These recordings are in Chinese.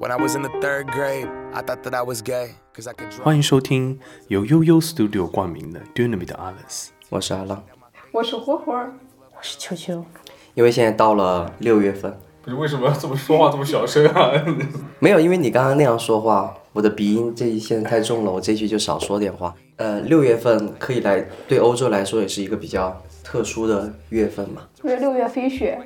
When I was in the third grade, I thought that I was gay, cause I could draw. 欢迎收听由悠悠 Studio 冠名的 Dynamite Alice。我是阿浪，我是火火，我是秋秋，因为现在到了六月份，你为什么要这么说话这么小声啊？没有，因为你刚刚那样说话，我的鼻音这一现在太重了，我这句就少说点话。呃，六月份可以来，对欧洲来说也是一个比较特殊的月份嘛。因为六月飞雪，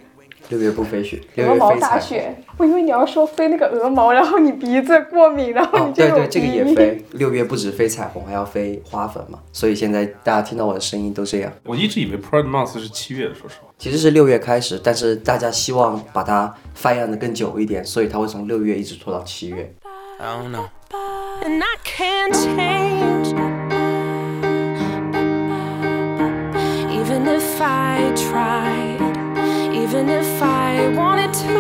六月不飞雪，六鹅毛月飞。大雪。我以为你要说飞那个鹅毛，然后你鼻子过敏，然后哦，你就有对对，这个也。飞。六月不止飞彩虹，还要飞花粉嘛。所以现在大家听到我的声音都这样。我一直以为 Pride Month 是七月的，说实话。其实是六月开始，但是大家希望把它发扬的更久一点，所以它会从六月一直拖到七月。I don't know. and I can't change. Even if I tried, even if I wanted to,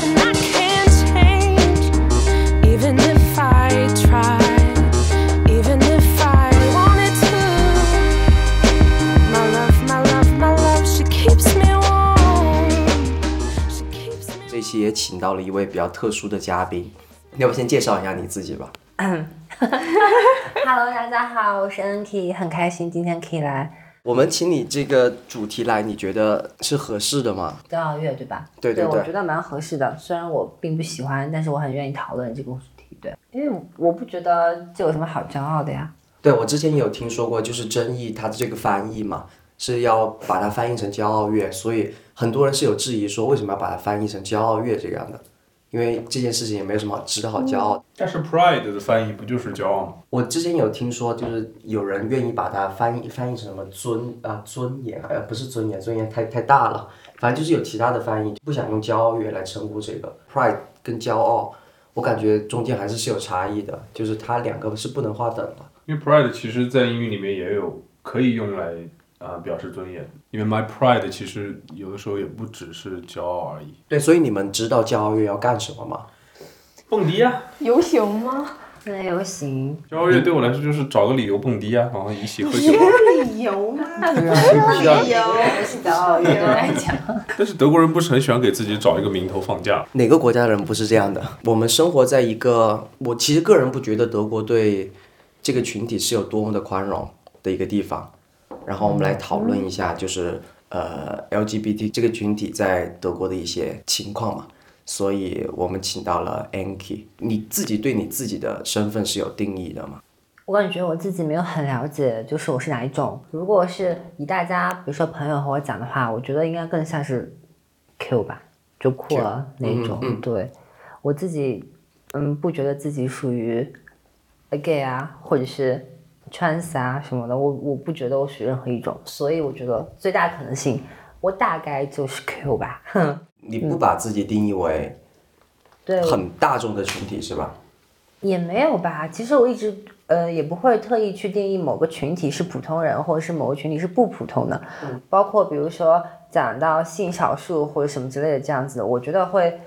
and I can't change. Even if I tried, even if I wanted to. My love, my love, my love, she keeps me warm. She keeps me 这一期也请到了一位比较特殊的嘉宾，要不先介绍一下你自己吧？Hello，大家好，我是 NK，很开心今天可以来我们请你这个主题来，你觉得是合适的吗？骄傲月，对吧？对对对我觉得蛮合适的。虽然我并不喜欢，但是我很愿意讨论这个主题。对，因为我不觉得这有什么好骄傲的呀。对我之前也有听说过，就是争议它的这个翻译嘛，是要把它翻译成骄傲月，所以很多人是有质疑说为什么要把它翻译成骄傲月这样的，因为这件事情也没有什么值得好骄傲。但是 Pride 的翻译不就是骄傲吗？我之前有听说，就是有人愿意把它翻译翻译成什么尊啊尊严，呃不是尊严，尊严太太大了，反正就是有其他的翻译，不想用骄傲月来称呼这个 pride 跟骄傲，我感觉中间还是是有差异的，就是它两个是不能划等的。因为 Pride 其实在英语里面也有可以用来啊、呃表示尊严，因为 My Pride 其实有的时候也不只是骄傲而已。对，所以你们知道骄傲月要干什么吗？蹦迪啊，游行吗？对游行骄傲月对我来说就是找个理由蹦迪啊，然后一起喝酒。理由吗？需要理由不是骄傲月来讲。但是德国人不是很喜欢给自己找一个名头放假？哪个国家的人不是这样的？我们生活在一个，我其实个人不觉得德国对这个群体是有多么的宽容的一个地方。然后我们来讨论一下，就是呃 LGBT 这个群体在德国的一些情况嘛。所以我们请到了 Anki，你自己对你自己的身份是有定义的吗？我感觉我自己没有很了解，就是我是哪一种。如果是以大家，比如说朋友和我讲的话，我觉得应该更像是 Q 吧，就酷儿那一种。对我自己，嗯，不觉得自己属于 gay 啊，或者是 trans 啊什么的，我我不觉得我属于任何一种，所以我觉得最大可能性，我大概就是 Q 吧。哼，你不把自己定义为对，很大众的群体是吧？也没有吧，其实我一直呃也不会特意去定义某个群体是普通人，或者是某个群体是不普通的。包括比如说讲到性少数或者什么之类的这样子的，我觉得会，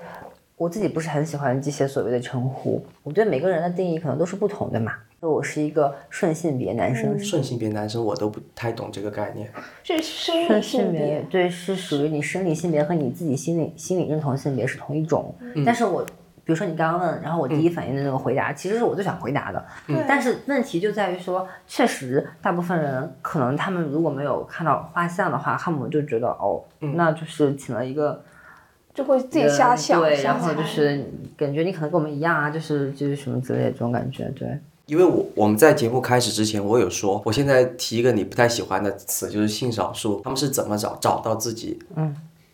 我自己不是很喜欢这些所谓的称呼。我对每个人的定义可能都是不同的嘛。我是一个顺性别男生，顺性别男生我都不太懂这个概念。是生理顺性别。对，是属于你生理性别和你自己心理心理认同性别是同一种。但是我比如说你刚刚问，然后我第一反应的那个回答，其实是我最想回答的。但是问题就在于说，确实大部分人可能他们如果没有看到画像的话，他们就觉得哦，那就是请了一个就会自己瞎想，对，然后就是感觉你可能跟我们一样啊，就是就是什么之类的这种感觉，对。因为我我们在节目开始之前，我有说，我现在提一个你不太喜欢的词，就是性少数，他们是怎么找找到自己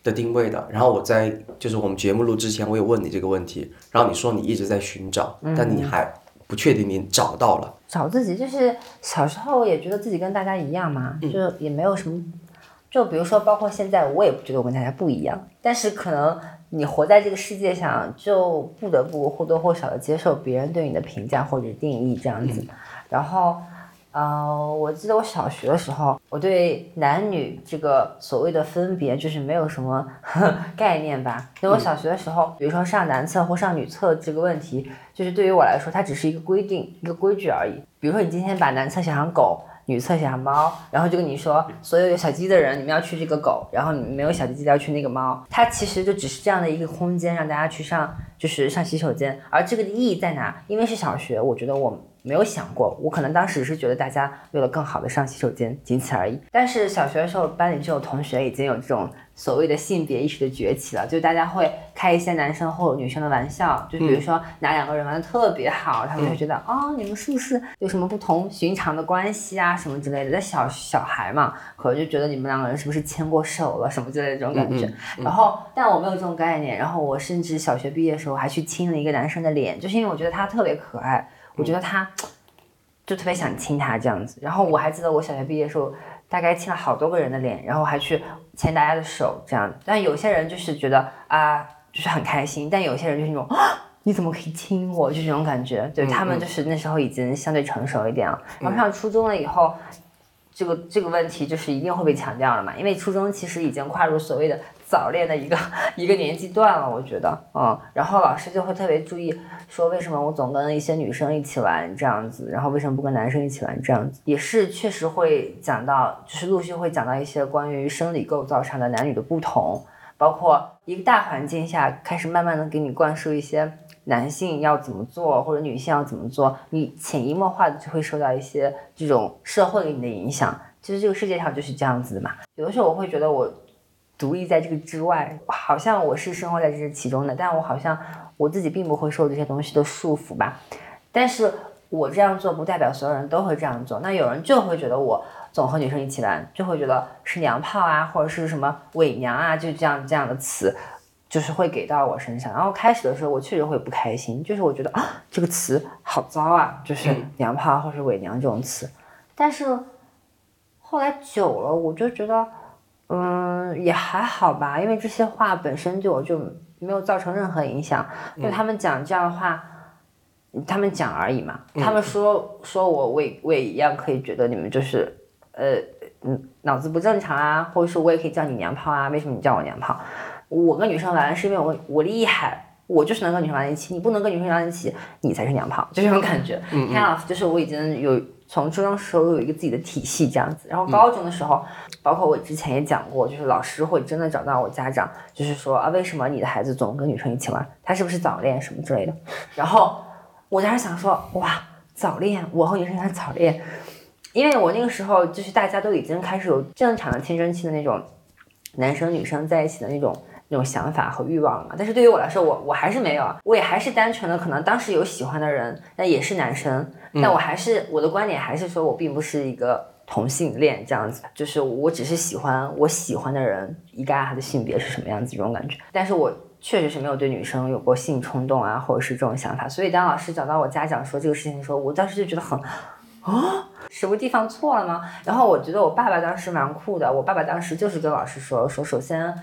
的定位的？然后我在就是我们节目录之前，我有问你这个问题，然后你说你一直在寻找，但你还不确定你找到了。找自己，就是小时候也觉得自己跟大家一样嘛，嗯就也没有什么，就比如说，包括现在，我也不觉得我跟大家不一样，但是可能你活在这个世界上，就不得不或多或少的接受别人对你的评价或者定义这样子，然后。呃，我记得我小学的时候，我对男女这个所谓的分别就是没有什么 概念吧。因为我小学的时候，比如说上男厕或上女厕这个问题，就是对于我来说，它只是一个规定、一个规矩而已。比如说你今天把男厕想成狗，女厕小猫，然后就跟你说，所有有小鸡鸡的人，你们要去这个狗，然后你们没有小鸡鸡的要去那个猫。它其实就只是这样的一个空间，让大家去上，就是上洗手间。而这个的意义在哪？因为是小学，我觉得我没有想过，我可能当时是觉得大家为了更好的上洗手间，仅此而已。但是小学的时候，班里就有同学已经有这种所谓的性别意识的崛起了，就大家会开一些男生或者女生的玩笑，就比如说哪两个人玩的特别好，他们就会觉得哦，你们是不是有什么不同寻常的关系啊什么之类的。在小小孩嘛，可能就觉得你们两个人是不是牵过手了什么之类的这种感觉。然后，但我没有这种概念。然后我甚至小学毕业的时候还去亲了一个男生的脸，就是因为我觉得他特别可爱，我觉得他就特别想亲他这样子。然后我还记得我小学毕业的时候，大概亲了好多个人的脸，然后还去牵大家的手这样。但有些人就是觉得啊，就是很开心，但有些人就是那种。啊你怎么可以亲我？就这种感觉，对他们就是那时候已经相对成熟一点了。然后上初中了以后，这个这个问题就是一定会被强调了嘛，因为初中其实已经跨入所谓的早恋的一个一个年纪段了，我觉得，嗯，然后老师就会特别注意说，为什么我总跟一些女生一起玩这样子，然后为什么不跟男生一起玩这样子，也是确实会讲到，就是陆续会讲到一些关于生理构造上的男女的不同，包括一个大环境下开始慢慢的给你灌输一些。男性要怎么做，或者女性要怎么做，你潜移默化的就会受到一些这种社会给你的影响。其实这个世界上就是这样子的嘛。有的时候我会觉得我独立在这个之外，好像我是生活在这其中的，但我好像我自己并不会受这些东西的束缚吧。但是我这样做不代表所有人都会这样做。那有人就会觉得我总和女生一起玩，就会觉得是娘炮啊，或者是什么伪娘啊，就这样这样的词。就是会给到我身上，然后开始的时候我确实会不开心，就是我觉得啊这个词好糟啊，就是娘炮或是伪娘这种词，但是后来久了我就觉得，嗯也还好吧，因为这些话本身对我就没有造成任何影响，就他们讲这样的话，他们讲而已嘛，他们说说我我也我也一样可以觉得你们就是呃嗯脑子不正常啊，或者说我也可以叫你娘炮啊，为什么你叫我娘炮？我跟女生玩是因为我我厉害，我就是能跟女生玩在一起。你不能跟女生玩在一起，你才是娘炮，就这种感觉。看老师就是我已经有从初中时候有一个自己的体系这样子，然后高中的时候，包括我之前也讲过，就是老师会真的找到我家长，就是说啊，为什么你的孩子总跟女生一起玩？他是不是早恋什么之类的？然后我当时想说，哇，早恋，我和女生还早恋，因为我那个时候就是大家都已经开始有正常的青春期的那种男生女生在一起的那种。那种想法和欲望了嘛？但是对于我来说，我我还是没有，我也还是单纯的，可能当时有喜欢的人，那也是男生，但我还是我的观点还是说我并不是一个同性恋这样子，就是我只是喜欢我喜欢的人，一概他的性别是什么样子这种感觉。但是我确实是没有对女生有过性冲动啊，或者是这种想法。所以当老师找到我家长说这个事情的时候，我当时就觉得很啊，什么地方错了吗？然后我觉得我爸爸当时蛮酷的，我爸爸当时就是跟老师说说，首先。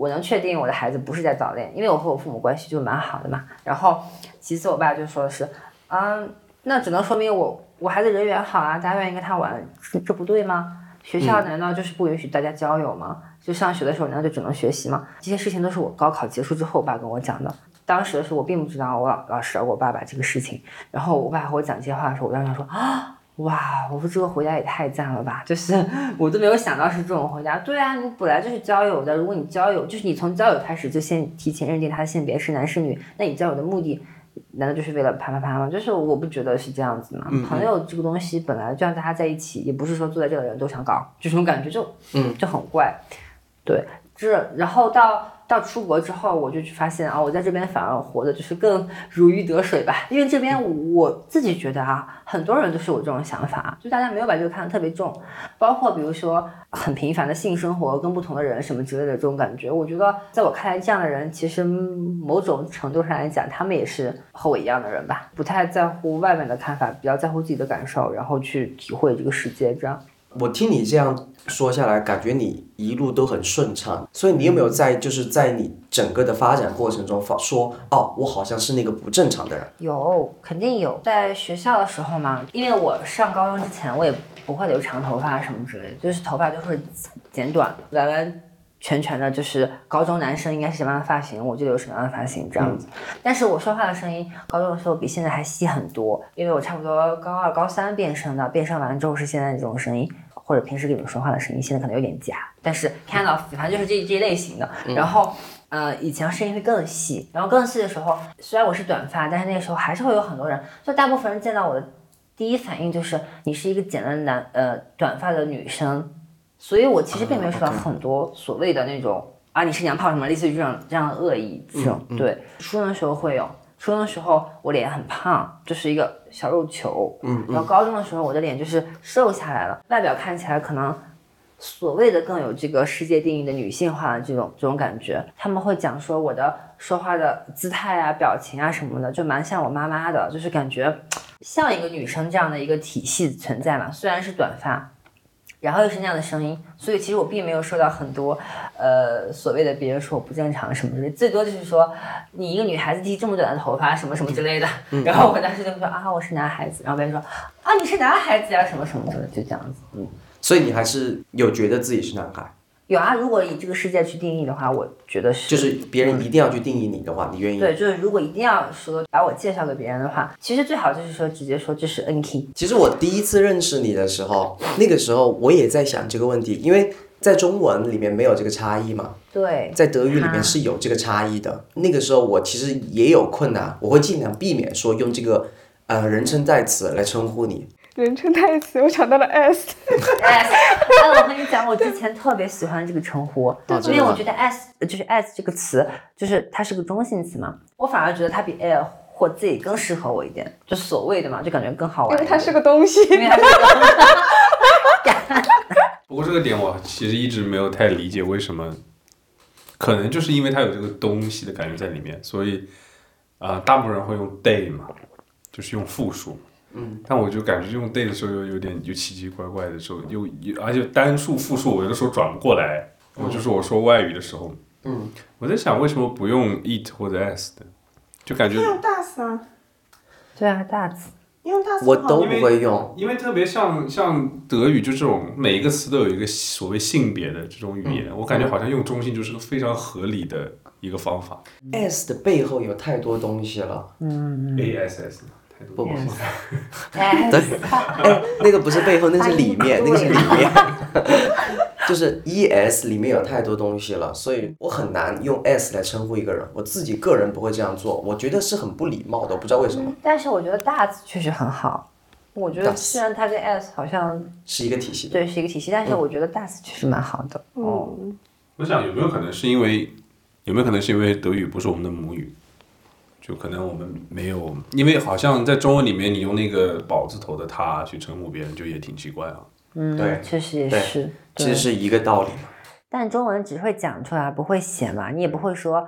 我能确定我的孩子不是在早恋，因为我和我父母关系就蛮好的嘛。然后，其次我爸就说的是，嗯，那只能说明我我孩子人缘好啊，大家愿意跟他玩，这这不对吗？学校难道就是不允许大家交友吗？就上学的时候难道就只能学习吗？这些事情都是我高考结束之后我爸跟我讲的。当时的时候我并不知道我老老师我爸爸这个事情，然后我爸和我讲这些话的时候，我当时说啊。哇，我说这个回答也太赞了吧！就是 我都没有想到是这种回答。对啊，你本来就是交友的，如果你交友，就是你从交友开始就先提前认定他的性别是男是女，那你交友的目的难道就是为了啪啪啪吗？就是我不觉得是这样子嘛。朋友这个东西本来就让大家在一起，也不是说坐在这的人都想搞，这种感觉就嗯就很怪。对，是然后到。到出国之后，我就去发现啊，我在这边反而活的就是更如鱼得水吧。因为这边我自己觉得啊，很多人都是有这种想法，就大家没有把这个看得特别重。包括比如说很频繁的性生活，跟不同的人什么之类的这种感觉，我觉得在我看来，这样的人其实某种程度上来讲，他们也是和我一样的人吧，不太在乎外面的看法，比较在乎自己的感受，然后去体会这个世界。这样，我听你这样。说下来，感觉你一路都很顺畅，所以你有没有在就是在你整个的发展过程中发说哦，我好像是那个不正常的人？有，肯定有。在学校的时候嘛，因为我上高中之前，我也不会留长头发什么之类的，就是头发都是剪短。完完全全的，就是高中男生应该是什么样的发型，我就留什么样的发型这样子。但是我说话的声音，高中的时候比现在还细很多，因为我差不多高二、高三变声的，变声完之后是现在这种声音，或者平时跟你们说话的声音，现在可能有点假，但是 kind of 反正就是这这一类型的。然后。呃，以前声音会更细，然后更细的时候，虽然我是短发，但是那个时候还是会有很多人，就大部分人见到我的第一反应就是你是一个剪了男呃短发的女生，所以我其实并没有受到很多所谓的那种啊你是娘炮什么类似于这种这样的恶意这种。对，初中的时候会有，初中的时候我脸很胖，就是一个小肉球，嗯，然后高中的时候我的脸就是瘦下来了，外表看起来可能。所谓的更有这个世界定义的女性化的这种这种感觉，他们会讲说我的说话的姿态啊、表情啊什么的，就蛮像我妈妈的，就是感觉像一个女生这样的一个体系存在嘛。虽然是短发，然后又是那样的声音，所以其实我并没有受到很多呃所谓的别人说我不正常什么之类，最多就是说你一个女孩子剃这么短的头发 什么什么之类的。然后我当时就说啊我是男孩子，然后别人说啊你是男孩子呀什么什么的，就这样子，嗯。所以你还是有觉得自己是男孩？有啊，如果以这个世界去定义的话，我觉得是。就是别人一定要去定义你的话，你愿意？对，就是如果一定要说把我介绍给别人的话，其实最好就是说直接说这是 N K。其实我第一次认识你的时候，那个时候我也在想这个问题，因为在中文里面没有这个差异嘛。对。在德语里面是有这个差异的。那个时候我其实也有困难，我会尽量避免说用这个呃人称代词来称呼你。人称代词，我想到了 S。S，哎，我跟你讲，我之前特别喜欢这个称呼，因为我觉得 S 就是 S 这个词，就是它是个中性词嘛，我反而觉得它比 L 或 Z 更适合我一点，就所谓的嘛，就感觉更好玩。因为它是个东西。因为它是个东西。不过这个点我其实一直没有太理解为什么，可能就是因为它有这个东西的感觉在里面，所以啊，大部分人会用 day 嘛，就是用复数。嗯，但我就感觉用 day 的时候又有点就奇奇怪怪的时候，又又而且单数复数我有的时候转不过来。我就是我说外语的时候，嗯，我在想为什么不用 eat 或者 s 的，就感觉用 does 啊。对啊，，does，。用 does 我都不会用，因为特别像像德语就这种每一个词都有一个所谓性别的这种语言，我感觉好像用中性就是个非常合理的一个方法。s 的背后有太多东西了。嗯。a s s 太多不不不。对，哎，那个不是背后，那是里面，那个是里面。就是 e s 里面有太多东西了，所以我很难用 s 来称呼一个人。我自己个人不会这样做，我觉得是很不礼貌的，我不知道为什么。但是我觉得大词确实很好。我觉得虽然它跟 S 好像是一个体系。对是一个体系，但是我觉得大词确实蛮好的。哦。我想有没有可能是因为有没有可能是因为德语不是我们的母语，就可能我们没有，因为好像在中文里面你用那个宝字头的他去称呼别人，就也挺奇怪啊。嗯，对确实也是。其实是一个道理嘛。但中文只会讲出来，不会写嘛，你也不会说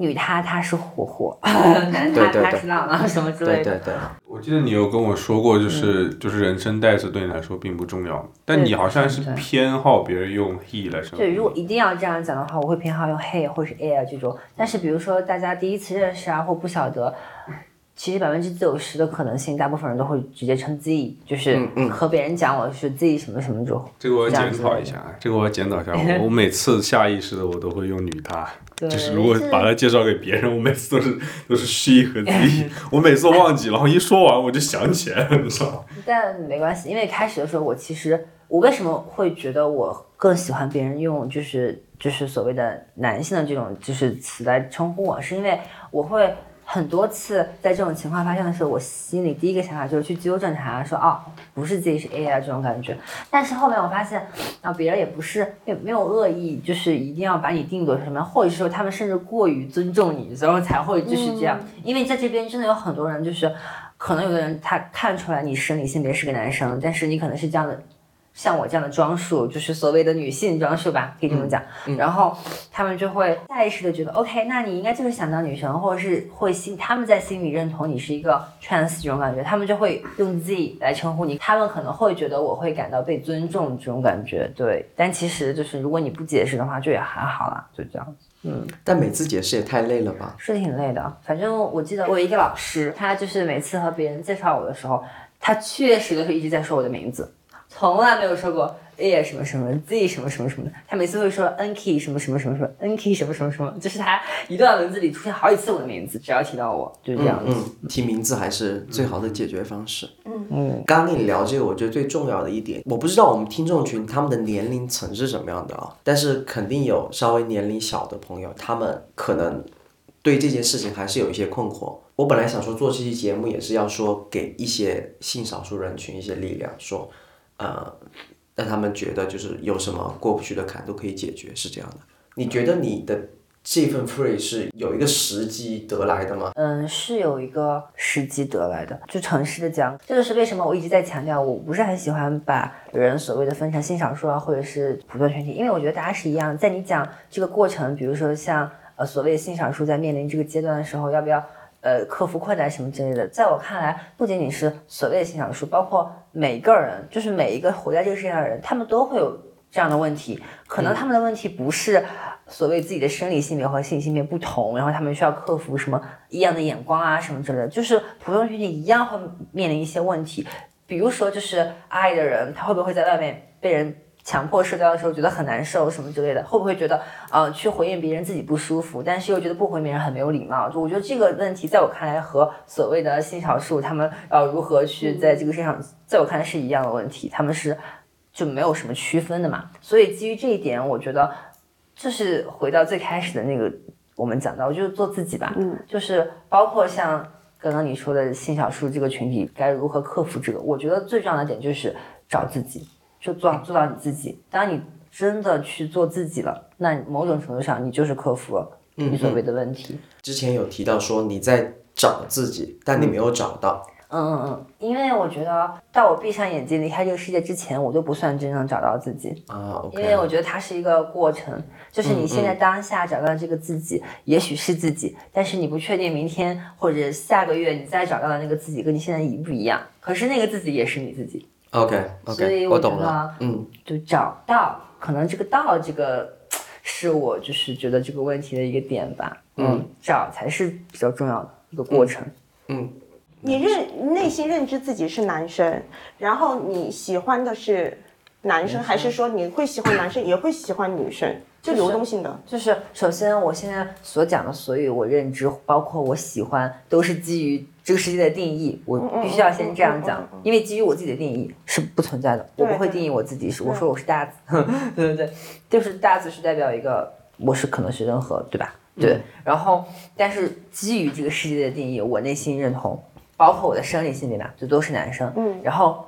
女他他是火火，男他他是浪浪什么之类的。对对对，我记得你有跟我说过，就是、就是人称代词对你来说并不重要，但你好像是偏好别人用 he 来称呼对，如果一定要这样讲的话，我会偏好用 he 或是 air 这种。但是比如说大家第一次认识啊，或不晓得，其实百分之九十的可能性，大部分人都会直接称 z，就是嗯嗯和别人讲我是 z 什么什么这种。这个我要检讨一下，啊，这个我要检讨一下。我我每次下意识的我都会用女他，对就是如果把它介绍给别人，我每次都是都是 she 和 z，我每次都忘记，然后一说完我就想起来了，你知道吗？但没关系，因为开始的时候我其实我为什么会觉得我更喜欢别人用就是就是所谓的男性的这种就是词来称呼我，是因为我会很多次在这种情况发生的时候，我心里第一个想法就是去纠正他，说哦不是自己是 A 啊这种感觉。但是后面我发现啊别人也不是也没有恶意，就是一定要把你定作是什么样，或者是说他们甚至过于尊重你，然后才会就是这样。因为在这边真的有很多人就是。可能有的人他看出来你生理性别是个男生，但是你可能是这样的，像我这样的装束，就是所谓的女性装束吧，可以这么讲。然后他们就会下意识的觉得，OK，那你应该就是想当女神，或者是会心他们在心里认同你是一个 trans 这种感觉，他们就会用 Z 来称呼你，他们可能会觉得我会感到被尊重这种感觉，对。但其实就是如果你不解释的话，就也还好啦，就这样子。嗯。但每次解释也太累了吧？是挺累的。反正我记得我有一个老师，他就是每次和别人介绍我的时候，他确实都是一直在说我的名字，从来没有说过 A 什么什么 Z 什么什么什么的，他每次会说 N key 什么什么什么什么 N key 什么什么什么，就是他一段文字里出现好几次我的名字，只要提到我就是这样子。嗯，提名字还是最好的解决方式。嗯嗯，刚刚跟你聊这个，我觉得最重要的一点，我不知道我们听众群他们的年龄层是什么样的啊，但是肯定有稍微年龄小的朋友，他们可能对这件事情还是有一些困惑。我本来想说做这期节目也是要说给一些性少数人群一些力量，说，呃，让他们觉得就是有什么过不去的坎都可以解决，是这样的。你觉得你的这份 free 是有一个时机得来的吗？嗯，是有一个时机得来的。就诚实的讲，这就是为什么我一直在强调，我不是很喜欢把人所谓的分成性少数啊，或者是普通群体，因为我觉得大家是一样。在你讲这个过程，比如说像呃所谓的性少数在面临这个阶段的时候，要不要呃克服困难什么之类的，在我看来，不仅仅是所谓的性少数，包括每一个人，就是每一个活在这个世界上的人，他们都会有这样的问题。可能他们的问题不是所谓自己的生理性别和性性别不同，然后他们需要克服什么异样的眼光啊什么之类的，就是普通群体一样会面临一些问题。比如说，就是爱的人，他会不会在外面被人强迫社交的时候觉得很难受什么之类的？会不会觉得，呃，去回应别人自己不舒服，但是又觉得不回应别人很没有礼貌？就我觉得这个问题，在我看来和所谓的性少数他们要如何去在这个世界上，在我看来是一样的问题，他们是就没有什么区分的嘛。所以基于这一点，我觉得就是回到最开始的那个，我们讲到就是做自己吧，嗯，就是包括像刚刚你说的性少数这个群体该如何克服这个，我觉得最重要的点就是找自己，就做做到你自己。当你真的去做自己了，那某种程度上你就是克服了你所谓的问题。之前有提到说你在找自己，但你没有找到。嗯嗯嗯，因为我觉得到我闭上眼睛离开这个世界之前，我都不算真正找到自己。啊因为我觉得它是一个过程，就是你现在当下找到这个自己，也许是自己，但是你不确定明天或者下个月你再找到的那个自己跟你现在一不一样。可是那个自己也是你自己，OK 所以 OK，我懂了。嗯，就找到，可能这个到这个是我就是觉得这个问题的一个点吧。嗯，找才是比较重要的一个过程。嗯你认内心认知自己是男生，然后你喜欢的是男生，还是说你会喜欢男生，也会喜欢女生？就流动性的。就是首先，我现在所讲的所有我认知，包括我喜欢，都是基于这个世界的定义。我必须要先这样讲，因为基于我自己的定义是不存在的，我不会定义我自己是。我说我是大子，对对对，就是大子是代表一个，我是可能是任何，对吧？对。然后，但是基于这个世界的定义，我内心认同，包括我的生理性别吧，就都是男生。嗯。然后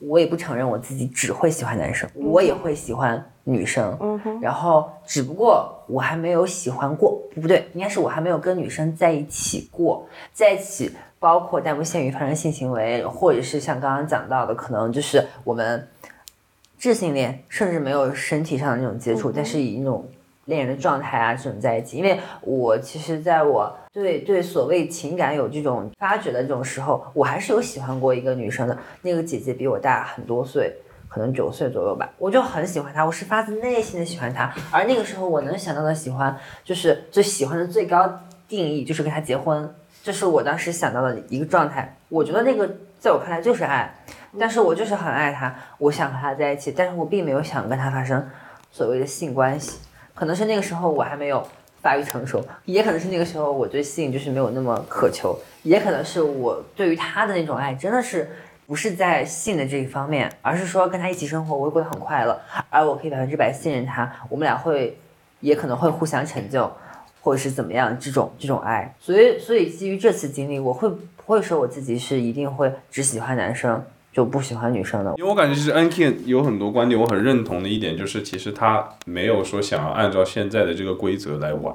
我也不承认我自己只会喜欢男生，我也会喜欢女生。嗯哼。然后只不过我还没有喜欢过，不对，应该是我还没有跟女生在一起过，在一起。包括但不限于发生性行为，或者是像刚刚讲到的，可能就是我们智性恋，甚至没有身体上的那种接触，但是以那种恋人的状态啊这种在一起。因为我其实在我对对所谓情感有这种发掘的这种时候，我还是有喜欢过一个女生的，那个姐姐比我大很多岁。可能九岁左右吧，我就很喜欢她，我是发自内心的喜欢她。而那个时候我能想到的喜欢，就是最喜欢的最高定义就是跟她结婚，这是我当时想到的一个状态。我觉得那个在我看来就是爱，但是我就是很爱她，我想和她在一起，但是我并没有想跟她发生所谓的性关系。可能是那个时候我还没有发育成熟，也可能是那个时候我对性就是没有那么渴求，也可能是我对于他的那种爱真的是。不是在性的这一方面，而是说跟他一起生活，我会过得很快乐，而我可以百分之百信任他，我们俩会也可能会互相成就，或者是怎么样这种这种爱。所以，所以基于这次经历，我会不会说我自己是一定会只喜欢男生，就不喜欢女生的？因为我感觉其实 N K 有很多观点我很认同的一点，就是其实他没有说想要按照现在的这个规则来玩，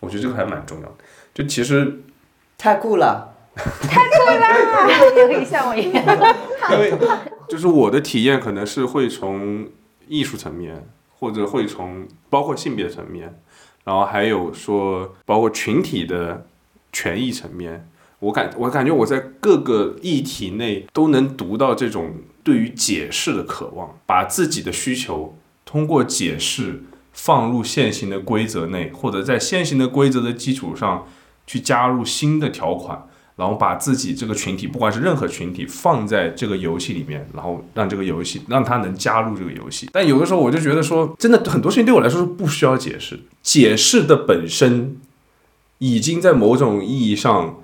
我觉得这个还蛮重要的。就其实太酷了。太酷了也可以像我一样。因为就是我的体验可能是会从艺术层面，或者会从包括性别层面，然后还有说包括群体的权益层面，我感我感觉我在各个议题内都能读到这种对于解释的渴望，把自己的需求通过解释放入现行的规则内，或者在现行的规则的基础上去加入新的条款。然后把自己这个群体，不管是任何群体，放在这个游戏里面，然后让这个游戏让他能加入这个游戏。但有的时候我就觉得说，真的很多事情对我来说是不需要解释，解释的本身已经在某种意义上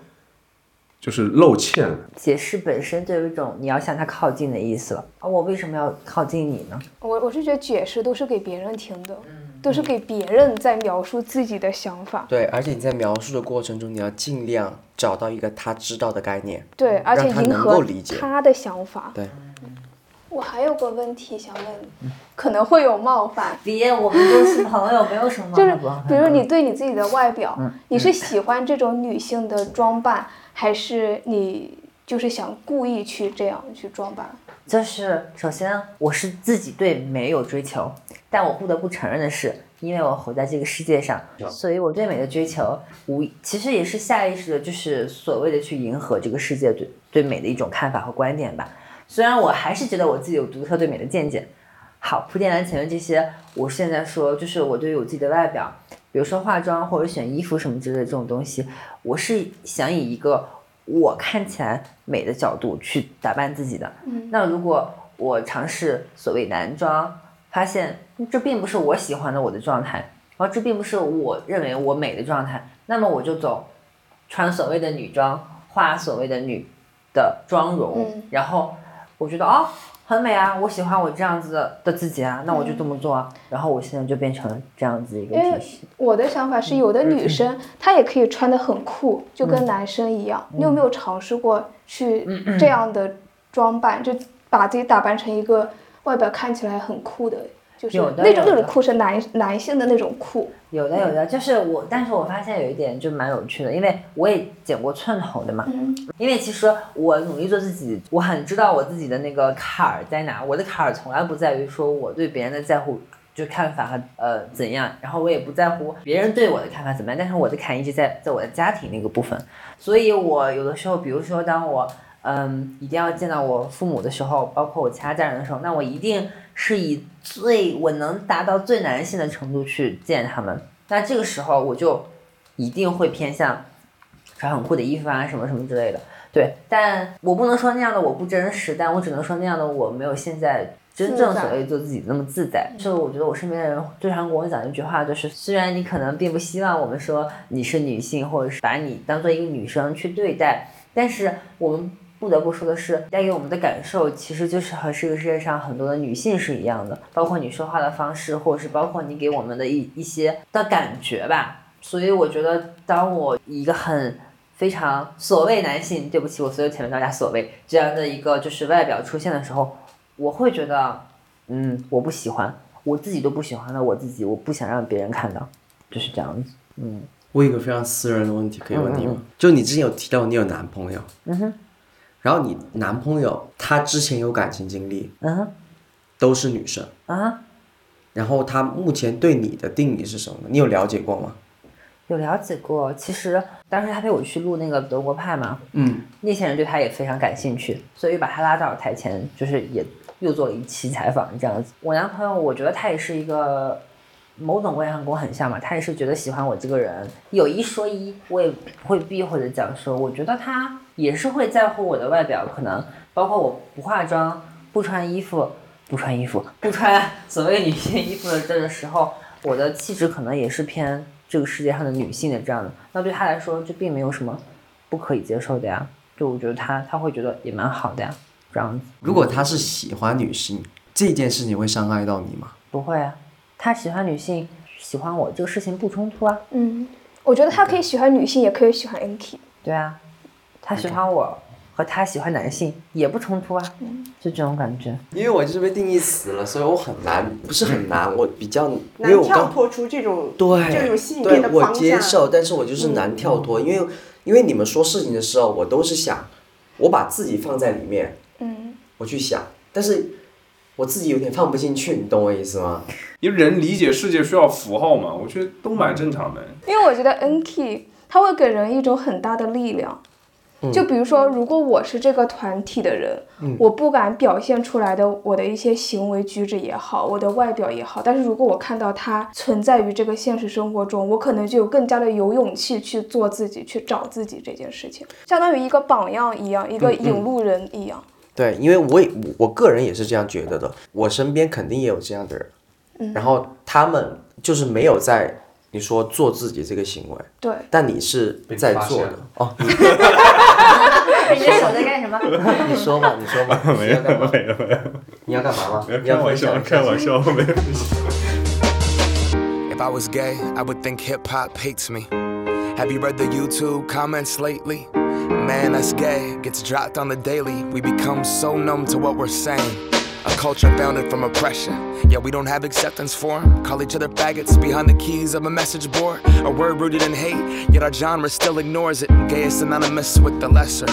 就是露怯了。解释本身就有一种你要向他靠近的意思了。啊，我为什么要靠近你呢？我我是觉得解释都是给别人听的，都是给别人在描述自己的想法。对，而且你在描述的过程中，你要尽量找到一个他知道的概念。对，而且迎合够理解他的想法。对，我还有个问题想问你，可能会有冒犯，别，我们都是朋友，没有什么就是比如你对你自己的外表，你是喜欢这种女性的装扮，还是你就是想故意去这样去装扮？就是首先我是自己对美有追求，但我不得不承认的是，因为我活在这个世界上，所以我对美的追求无其实也是下意识的，就是所谓的去迎合这个世界对对美的一种看法和观点吧。虽然我还是觉得我自己有独特对美的见解。好，铺垫完前面这些，我现在说就是我对于我自己的外表，比如说化妆或者选衣服什么之类的这种东西，我是想以一个我看起来美的角度去打扮自己的。那如果我尝试所谓男装，发现这并不是我喜欢的我的状态，然后这并不是我认为我美的状态，那么我就走穿所谓的女装，化所谓的女的妆容，嗯然后我觉得哦很美啊，我喜欢我这样子的的自己啊，那我就这么做啊，然后我现在就变成了这样子一个因为体系。我的想法是，有的女生她也可以穿的很酷，就跟男生一样。你有没有尝试过去这样的装扮，就把自己打扮成一个外表看起来很酷的，就是有的那种那种酷是男男性的那种酷。有的有的，就是我，但是我发现有一点就蛮有趣的，因为我也剪过寸头的嘛。嗯因为其实我努力做自己，我很知道我自己的那个坎儿在哪。我的坎儿从来不在于说我对别人的在乎，就看法和呃怎样，然后我也不在乎别人对我的看法怎么样。但是我的坎一直在在我的家庭那个部分，所以我有的时候，比如说当我嗯一定要见到我父母的时候，包括我其他家人的时候，那我一定是以最我能达到最男性的程度去见他们。那这个时候我就一定会偏向穿很酷的衣服啊，什么什么之类的。对，但我不能说那样的我不真实，但我只能说那样的我没有现在真正所谓做自己那么自在。就是我觉得我身边的人最常跟我讲一句话，就是虽然你可能并不希望我们说你是女性，或者是把你当做一个女生去对待，但是我们不得不说的是，带给我们的感受其实就是和这个世界上很多的女性是一样的，包括你说话的方式，或者是包括你给我们的一一些的感觉吧。所以我觉得，当我以一个很非常所谓男性，对不起，我所有前面大家所谓这样的一个就是外表出现的时候，我会觉得，嗯，我不喜欢，我自己都不喜欢的我自己，我不想让别人看到，就是这样子。嗯我有一个非常私人的问题可以问你吗？嗯嗯就你之前有提到你有男朋友，嗯哼，然后你男朋友他之前有感情经历，嗯哼，都是女生，啊，然后他目前对你的定义是什么呢？你有了解过吗？有了解过。其实当时他陪我去录那个德国派嘛，嗯，那些人对他也非常感兴趣，所以把他拉到台前，就是也又做了一期采访这样子。我男朋友，我觉得他也是一个某种关系上跟我很像嘛，他也是觉得喜欢我这个人，有一说一，我也不会避讳的讲说，我觉得他也是会在乎我的外表，可能包括我不化妆、不穿衣服、不穿衣服、不穿所谓女性衣服的这个时候，我的气质可能也是偏这个世界上的女性的这样的，那对他来说，这并没有什么不可以接受的呀。就我觉得他他会觉得也蛮好的呀，这样子如果他是喜欢女性，这件事情会伤害到你吗？不会啊。他喜欢女性，喜欢我这个事情不冲突啊。嗯，我觉得他可以喜欢女性，也可以喜欢 Anki。对啊，他喜欢我和他喜欢男性也不冲突啊，就这种感觉。因为我就是被定义死了，所以我很难，不是很难，我比较，因为难我刚跳脱出这种对这种性别的对我框。接受，但是我就是难跳脱，因为因为你们说事情的时候，我都是想，我把自己放在里面，嗯，我去想，但是我自己有点放不进去，你懂我意思吗？因为人理解世界需要符号嘛，我觉得都蛮正常的。因为我觉得 Anki 他会给人一种很大的力量，就比如说，如果我是这个团体的人，我不敢表现出来的我的一些行为举止也好，我的外表也好，但是如果我看到它存在于这个现实生活中，我可能就有更加的有勇气去做自己，去找自己这件事情，相当于一个榜样一样，一个引路人一样。对，因为我也我个人也是这样觉得的，我身边肯定也有这样的人，然后他们就是没有在你说做自己这个行为，对，但你是在做的哦。你你的手在干什么？你说吧，你说吧，没有你要干嘛？没有没有，你要干嘛吗？你开玩笑要分享开玩笑，没有。If I was gay, I would think hip hop hates me. Have you read the YouTube comments lately? Man, that's gay. Gets dropped on the daily. We become so numb to what we're saying. A culture founded from oppression. Yeah, we don't have acceptance for 'em. Call each other faggots behind the keys of a message board. A word rooted in hate, yet our genre still ignores it. Gay is synonymous with the lesser.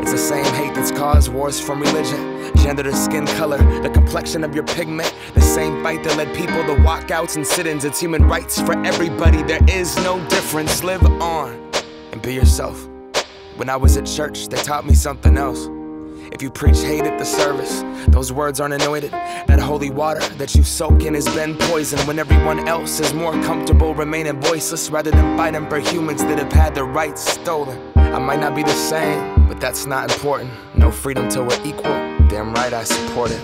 It's the same hate that's caused wars from religion, gender to skin color, the complexion of your pigment. The same fight that led people to walkouts and sit ins. It's human rights for everybody. There is no difference. Live on and be yourself. When I was at church, they taught me something else. If you preach hate at the service, those words aren't anointed. That holy water that you soak in has been poisoned when everyone else is more comfortable remaining voiceless rather than fighting for humans that have had their rights stolen. I might not be the same, but that's not important. No freedom till we're equal. Damn right I support it.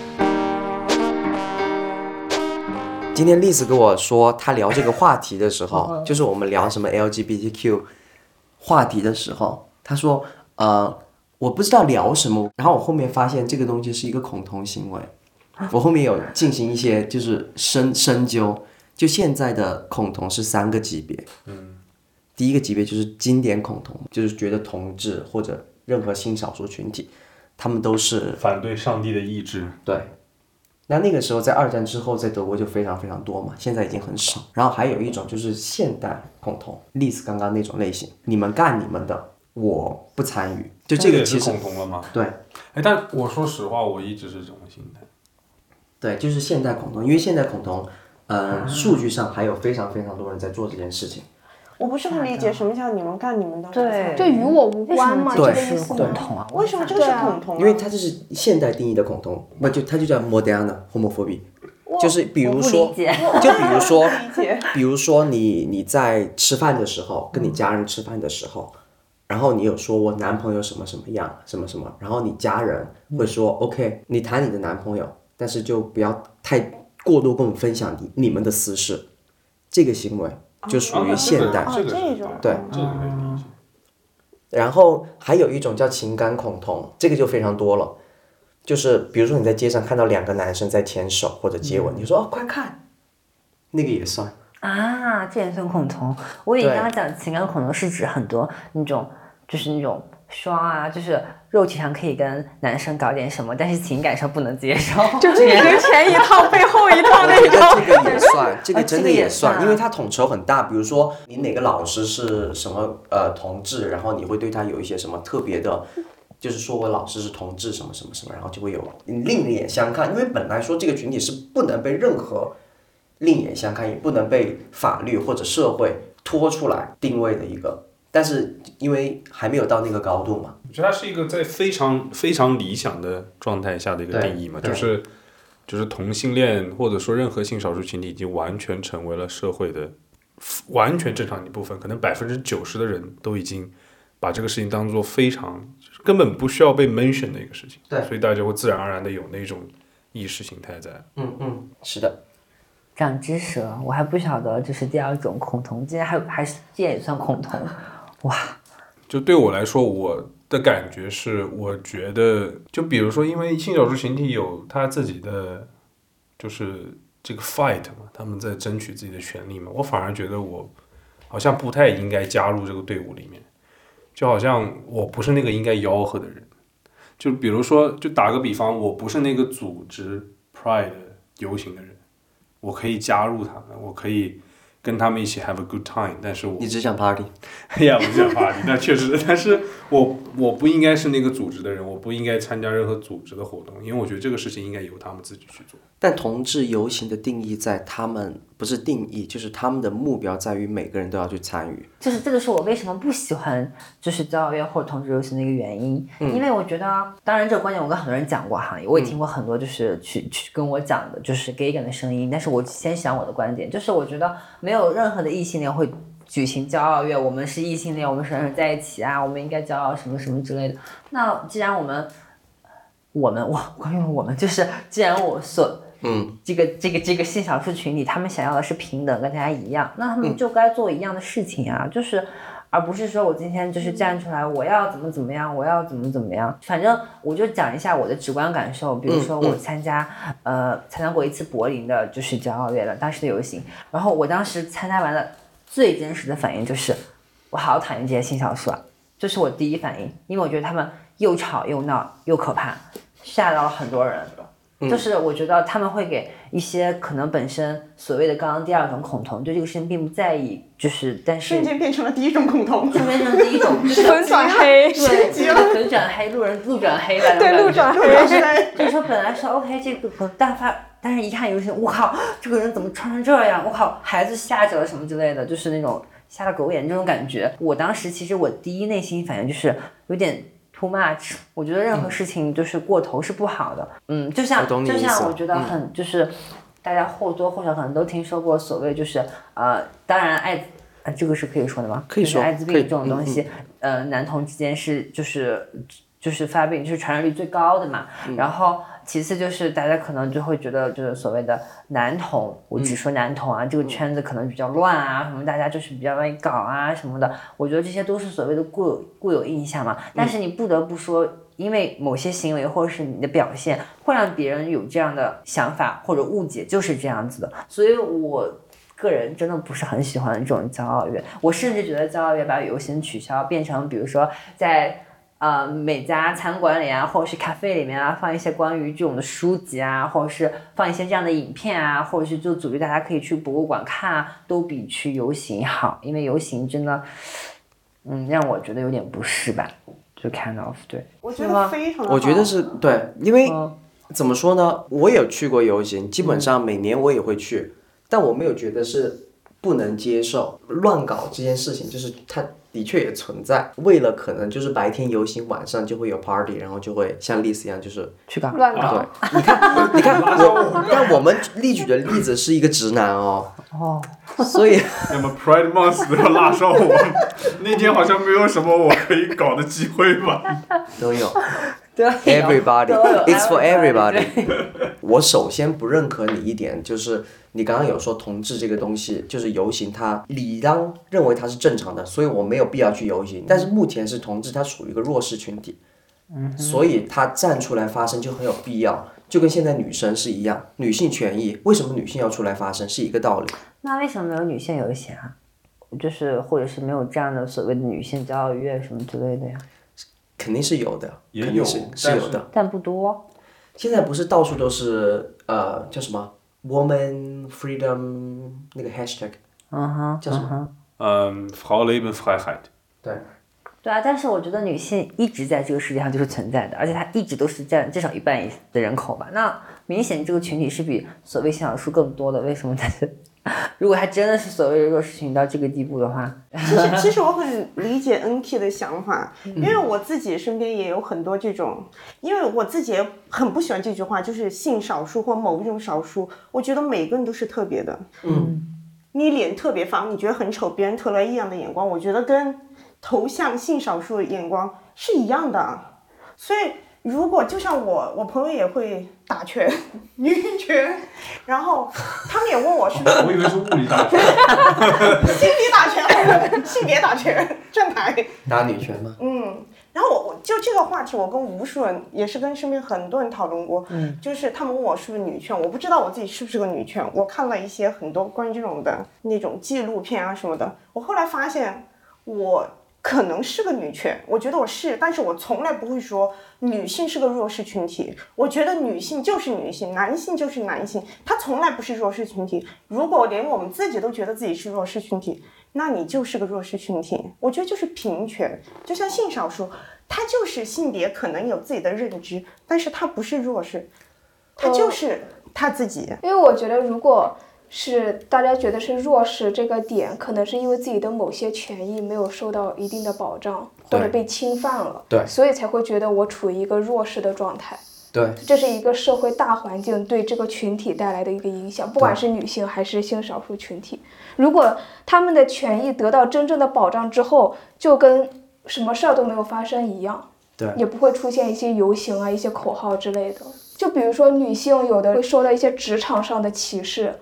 今天栗子跟我说，他聊这个话题的时候，就是我们聊什么 LGBTQ 话题的时候， 他说，呃，我不知道聊什么，然后我后面发现这个东西是一个恐同行为，我后面有进行一些就是深深究，就现在的恐同是三个级别，嗯，第一个级别就是经典恐同，就是觉得同志或者任何性少数群体，他们都是反对上帝的意志，对，那那个时候在二战之后，在德国就非常非常多嘛，现在已经很少。然后还有一种就是现代恐同，例子刚刚那种类型，你们干你们的，我不参与。就这个其实恐同了吗？对哎，但我说实话，我一直是这种心态。对，就是现代恐同，因为现代恐同，呃，数据上还有非常非常多人在做这件事情。我不是很理解什么叫你们干你们的，对就与我无关嘛，这对个意思吗？恐同啊？为什么这个是恐同啊？因为它这是现代定义的恐同，不就它就叫 modern homophobia，就是比如说就比如说，比如说你你在吃饭的时候，跟你家人吃饭的时候，然后你有说我男朋友什么什么样，什么什么，然后你家人会说、OK，你谈你的男朋友，但是就不要太过多跟我们分享你你们的私事，这个行为就属于现代。哦这个是这种对。然后还有一种叫情感恐同，这个就非常多了，就是比如说你在街上看到两个男生在牵手或者接吻，你说哦快看，那个也算。啊，这也算恐同。我以刚刚讲情感恐同是指很多那种，就是那种双啊，就是肉体上可以跟男生搞点什么，但是情感上不能接受。就是已经前一套背后一套那种。这个也算，这个啊真的这个也算，算因为它统筹很大。比如说你哪个老师是什么呃同志，然后你会对他有一些什么特别的，就是说我老师是同志什么什么什么，然后就会有另眼相看。因为本来说这个群体是不能被任何另眼相看，也不能被法律或者社会拖出来定位的一个。但是因为还没有到那个高度嘛，我觉得它是一个在非常非常理想的状态下的一个定义嘛，就是就是同性恋或者说任何性少数群体已经完全成为了社会的完全正常的一部分，可能百分之九十的人都已经把这个事情当做非常根本不需要被 mention 的一个事情，对所以大家会自然而然的有那种意识形态在。嗯嗯，是的，长知识了，我还不晓得，就是第二种恐同，竟然还还是这也算恐同，哇！就对我来说，我的感觉是，我觉得，就比如说，因为性少数群体有他自己的，就是这个 fight 嘛，他们在争取自己的权利嘛，我反而觉得我好像不太应该加入这个队伍里面，就好像我不是那个应该吆喝的人。就比如说，就打个比方，我不是那个组织 Pride 游行的人，我可以加入他们，我可以跟他们一起 have a good time，但是我你只想 party，哎呀，我只想 party，那确实，但是我我不应该是那个组织的人，我不应该参加任何组织的活动，因为我觉得这个事情应该由他们自己去做。但同志游行的定义在他们不是定义，就是他们的目标在于每个人都要去参与。就是这个是我为什么不喜欢就是交友约或者同志游行的一个原因，因为我觉得，当然这个观点我跟很多人讲过哈，我也听过很多就是去去跟我讲的就是 gay 感的声音，但是我先想我的观点，就是我觉得没有任何的异性恋会举行骄傲月，我们是异性恋，我们是人在一起啊，我们应该骄傲什么什么之类的。那既然我们我们我关于我们就是，既然我所嗯，这个这个这个性少数群体，他们想要的是平等，跟大家一样，那他们就该做一样的事情啊，就是。而不是说我今天就是站出来，我要怎么怎么样，我要怎么怎么样。反正我就讲一下我的直观感受，比如说我参加、呃参加过一次柏林的就是骄傲月的当时的游行，然后我当时参加完了，最真实的反应就是我好讨厌这些性少数啊，这是我第一反应，因为我觉得他们又吵又闹又可怕，吓到了很多人。就是我觉得他们会给一些可能本身所谓的刚刚第二种恐同对这个事情并不在意，就是但是瞬间变成了第一种恐同。瞬间变成第一种 就是粉转黑，对，粉转黑，路人路转黑吧，对路转黑就是说本来是 OK 这个可大发，但是一看有些我靠，这个人怎么穿成这样？我靠，孩子吓着了什么之类的，就是那种瞎了狗眼这种感觉。我当时其实我第一内心反应就是有点 too much，我觉得任何事情就是过头是不好的。嗯，就像就像我觉得很就是大家或多或少可能都听说过所谓就是呃，当然艾。啊，这个是可以说的吗？可以说就是艾滋病这种东西，呃，男同之间是就是就是发病就是传染率最高的嘛。然后其次就是大家可能就会觉得就是所谓的男同，我只说男同啊，这个圈子可能比较乱啊，什么大家就是比较愿意搞啊什么的。我觉得这些都是所谓的固有固有印象嘛。但是你不得不说。因为某些行为或者是你的表现，会让别人有这样的想法或者误解，就是这样子的。所以我个人真的不是很喜欢这种骄傲月，我甚至觉得骄傲月把游行取消，变成比如说在呃每家餐馆里啊，或者是咖啡里面啊，放一些关于这种的书籍啊，或者是放一些这样的影片啊，或者是就组织大家可以去博物馆看啊，都比去游行好，因为游行真的，嗯，让我觉得有点不适吧，就 kind of 对，我觉得非常我觉得是对，因为嗯。怎么说呢？我有去过游行，基本上每年我也会去，但我没有觉得是不能接受乱搞这件事情，就是它的确也存在。为了可能就是白天游行，晚上就会有 party，然后就会像丽丝一样，就是去搞。乱搞。对，你看，你看我，但我们例举的例子是一个直男哦，哦，所以 那么 Pride Month 都要拉上我，那天好像没有什么我可以搞的机会吧？都有。对 Everybody, 都有 it's for everybody 对。我首先不认可你一点，就是你刚刚有说同志这个东西，就是游行，它理当认为它是正常的，所以我没有必要去游行。但是目前是同志，他属于一个弱势群体，所以他站出来发声就很有必要，就跟现在女生是一样，女性权益为什么女性要出来发声是一个道理。那为什么没有女性游行啊？就是或者是没有这样的所谓的女性骄傲月什么之类的呀？肯定是有的，也有肯定是是有的。但不多。现在不是到处都是呃叫什么 woman freedom 那个 hashtag 嗯哼，叫什么嗯，Frau Leben Freiheit。对。对啊，但是我觉得女性一直在这个世界上就是存在的，而且她一直都是占至少一半以的人口吧。那明显这个群体是比所谓性少数更多的，为什么但是 如果他真的是所谓的弱势群体到这个地步的话，其实，其实我很理解 NK 的想法，因为我自己身边也有很多这种，因为我自己也很不喜欢这句话，就是性少数或某一种少数，我觉得每个人都是特别的。嗯，你脸特别方，你觉得很丑，别人投来异样的眼光，我觉得跟投向性少数的眼光是一样的。所以，如果就像我，我朋友也会打拳、女拳，然后他们也问我是不是 我以为是物理打拳。心理打拳、性别打拳、正台。打女拳吗。嗯，然后我我就这个话题，我跟无数人，也是跟身边很多人讨论过。嗯，就是他们问我是不是女拳，我不知道我自己是不是个女拳。我看了一些很多关于这种的那种纪录片啊什么的，我后来发现我可能是个女权，我觉得我是，但是我从来不会说女性是个弱势群体。我觉得女性就是女性，男性就是男性，他从来不是弱势群体。如果连我们自己都觉得自己是弱势群体，那你就是个弱势群体。我觉得就是平权，就像性少数，他就是性别可能有自己的认知，但是他不是弱势，他就是他自己。因为我觉得，如果是大家觉得是弱势这个点，可能是因为自己的某些权益没有受到一定的保障，或者被侵犯了，对所以才会觉得我处于一个弱势的状态。对，这是一个社会大环境对这个群体带来的一个影响，不管是女性还是性少数群体。如果他们的权益得到真正的保障之后，就跟什么事儿都没有发生一样，对也不会出现一些游行啊、一些口号之类的。就比如说女性有的会受到一些职场上的歧视，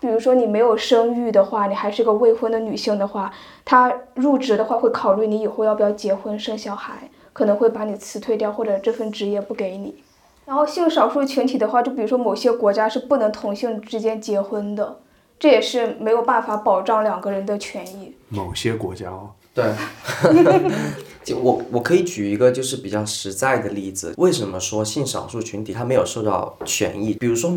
比如说你没有生育的话，你还是个未婚的女性的话，她入职的话会考虑你以后要不要结婚生小孩，可能会把你辞退掉，或者这份职业不给你。然后性少数群体的话，就比如说某些国家是不能同性之间结婚的，这也是没有办法保障两个人的权益。某些国家哦，对，就我我可以举一个就是比较实在的例子，为什么说性少数群体他没有受到权益？比如说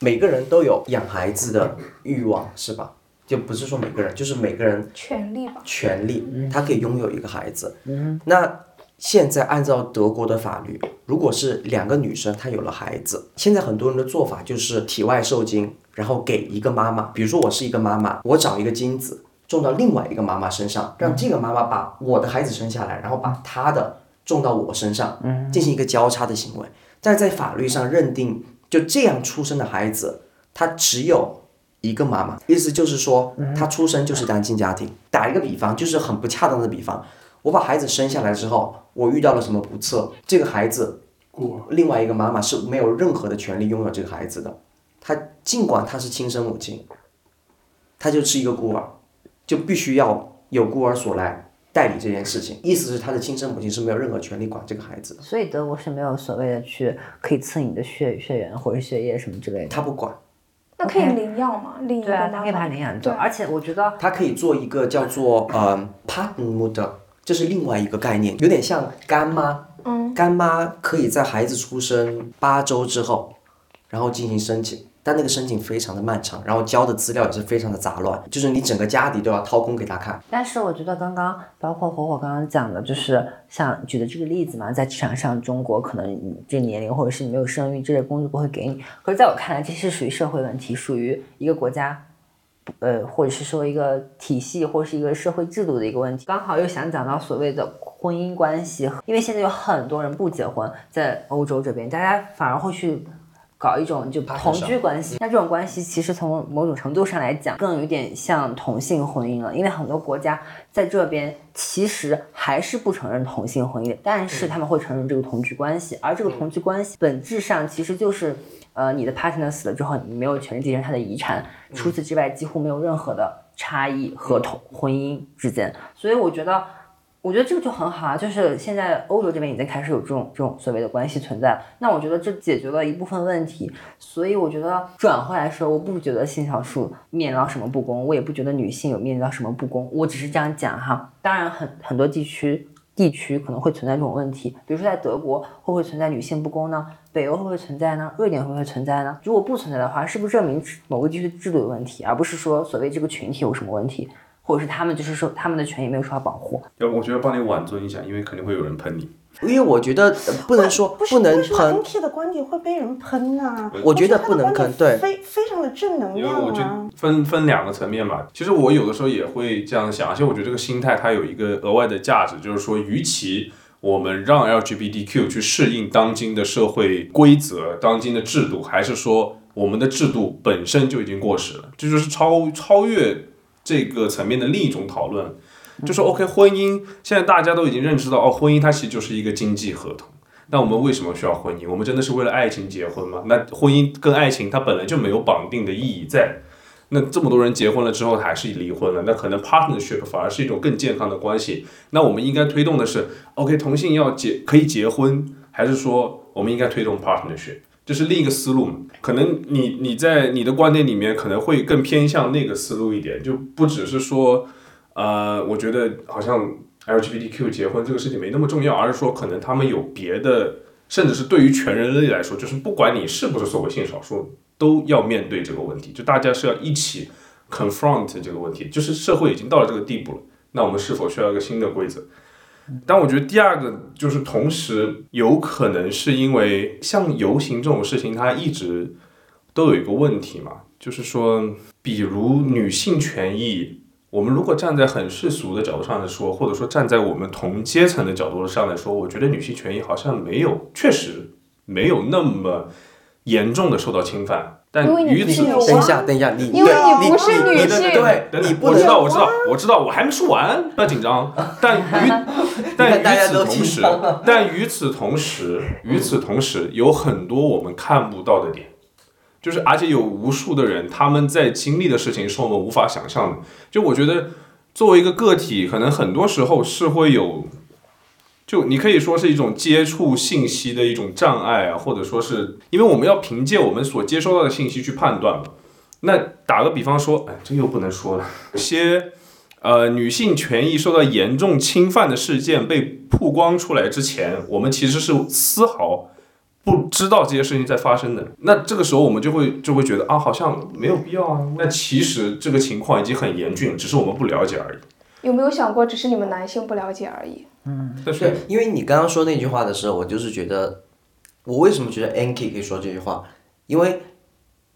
每个人都有养孩子的欲望，是吧？就不是说每个人，就是每个人权利吧，权利，他可以拥有一个孩子。嗯那现在按照德国的法律，如果是两个女生她有了孩子，现在很多人的做法就是体外受精，然后给一个妈妈。比如说我是一个妈妈，我找一个精子种到另外一个妈妈身上，让这个妈妈把我的孩子生下来，然后把她的种到我身上，进行一个交叉的行为。但是在法律上认定，就这样出生的孩子，他只有一个妈妈，意思就是说，他出生就是单亲家庭。打一个比方，就是很不恰当的比方，我把孩子生下来之后，我遇到了什么不测，这个孩子，另外一个妈妈是没有任何的权利拥有这个孩子的。他尽管他是亲生母亲，他就是一个孤儿，就必须要有孤儿所来代理这件事情。意思是他的亲生母亲是没有任何权利管这个孩子的，所以德国是没有所谓的去可以测你的血血缘或者血液什么之类的。他不管。那可以领养吗？另一个对啊，他可以把妈它领养走，对而且我觉得他可以做一个叫做呃 partner，这是另外一个概念，有点像干妈。嗯，干妈可以在孩子出生八周之后，然后进行申请，但那个申请非常的漫长，然后交的资料也是非常的杂乱，就是你整个家底都要掏空给他看。但是我觉得刚刚包括火火刚刚讲的，就是像举的这个例子嘛，在职场上，中国可能你这年龄或者是你没有生育，这类工作不会给你。可是在我看来，这是属于社会问题，属于一个国家，呃，或者是说一个体系或是一个社会制度的一个问题。刚好又想讲到所谓的婚姻关系，因为现在有很多人不结婚，在欧洲这边，大家反而会去。搞一种就同居关系，那这种关系其实从某种程度上来讲，更有点像同性婚姻了。因为很多国家在这边其实还是不承认同性婚姻，但是他们会承认这个同居关系，而这个同居关系本质上其实就是，呃，你的 partner 死了之后，你没有权利继承他的遗产，除此之外几乎没有任何的差异和同婚姻之间。所以我觉得。我觉得这个就很好啊，就是现在欧洲这边已经开始有这种这种所谓的关系存在，那我觉得这解决了一部分问题，所以我觉得转回来说，我不觉得性少数面临到什么不公，我也不觉得女性有面临到什么不公，我只是这样讲哈。当然很很多地区地区可能会存在这种问题，比如说在德国会不会存在女性不公呢？北欧会不会存在呢？瑞典会不会存在呢？如果不存在的话，是不是证明某个地区制度有问题，而不是说所谓这个群体有什么问题？或者是他们就是说他们的权益没有受到保护，要不我觉得帮你挽尊一下，因为肯定会有人喷你。因为我觉得呃不能说不是能为什么喷，NT 的观点会被人喷呢、我觉得不能喷对非非常的正能量因为我觉得。分分两个层面吧。其实我有的时候也会这样想，而且我觉得这个心态它有一个额外的价值，就是说，与其我们让 LGBTQ 去适应当今的社会规则、当今的制度，还是说我们的制度本身就已经过时了？这就是超超越这个层面的另一种讨论。就说 OK，婚姻现在大家都已经认识到，哦，婚姻它其实就是一个经济合同。那我们为什么需要婚姻？我们真的是为了爱情结婚吗？那婚姻跟爱情它本来就没有绑定的意义在。那这么多人结婚了之后还是离婚了，那可能 partnership 反而是一种更健康的关系。那我们应该推动的是，OK，同性要结可以结婚，还是说我们应该推动 partnership？就是另一个思路？可能你你在你的观点里面可能会更偏向那个思路一点，就不只是说，呃，我觉得好像 LGBTQ 结婚这个事情没那么重要，而是说可能他们有别的，甚至是对于全人类来说，就是不管你是不是所谓性少数，都要面对这个问题，就大家是要一起 confront 这个问题，就是社会已经到了这个地步了，那我们是否需要一个新的规则？但我觉得第二个就是同时有可能是因为像游行这种事情，它一直都有一个问题嘛，就是说，比如女性权益，我们如果站在很世俗的角度上来说，或者说站在我们同阶层的角度上来说，我觉得女性权益好像没有，确实没有那么严重的受到侵犯。但因为你等一下，等一下，你因为对你不是女你的性对，等等你不我知道，我知道，我知道，我还没说完，不要紧张。但与但与此同时，但与此同时，与此同时，有很多我们看不到的点，就是而且有无数的人他们在经历的事情是我们无法想象的。就我觉得，作为一个个体，可能很多时候是会有。就你可以说是一种接触信息的一种障碍啊，或者说是因为我们要凭借我们所接收到的信息去判断嘛。那打个比方说，哎，这又不能说了，有些呃女性权益受到严重侵犯的事件被曝光出来之前，我们其实是丝毫不知道这些事情在发生的。那这个时候我们就会就会觉得啊，好像没有必要啊。那其实这个情况已经很严峻，只是我们不了解而已。有没有想过，只是你们男性不了解而已？但是对，因为你刚刚说那句话的时候，我就是觉得，我为什么觉得 Anki 可以说这句话？因为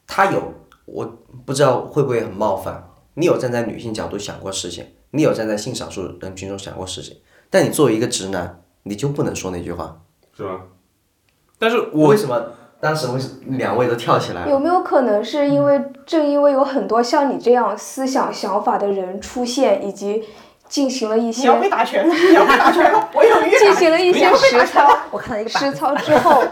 他有，我不知道会不会很冒犯。你有站在女性角度想过事情，你有站在性少数人群中想过事情，但你作为一个直男，你就不能说那句话。是吧？但是我为什么当时为什么两位都跳起来了？有没有可能是因为正因为有很多像你这样思想想法的人出现，以及进行了一你些要被打拳了，你要被打拳了，我有预感。进行了一些实操，我看到一个实操之后，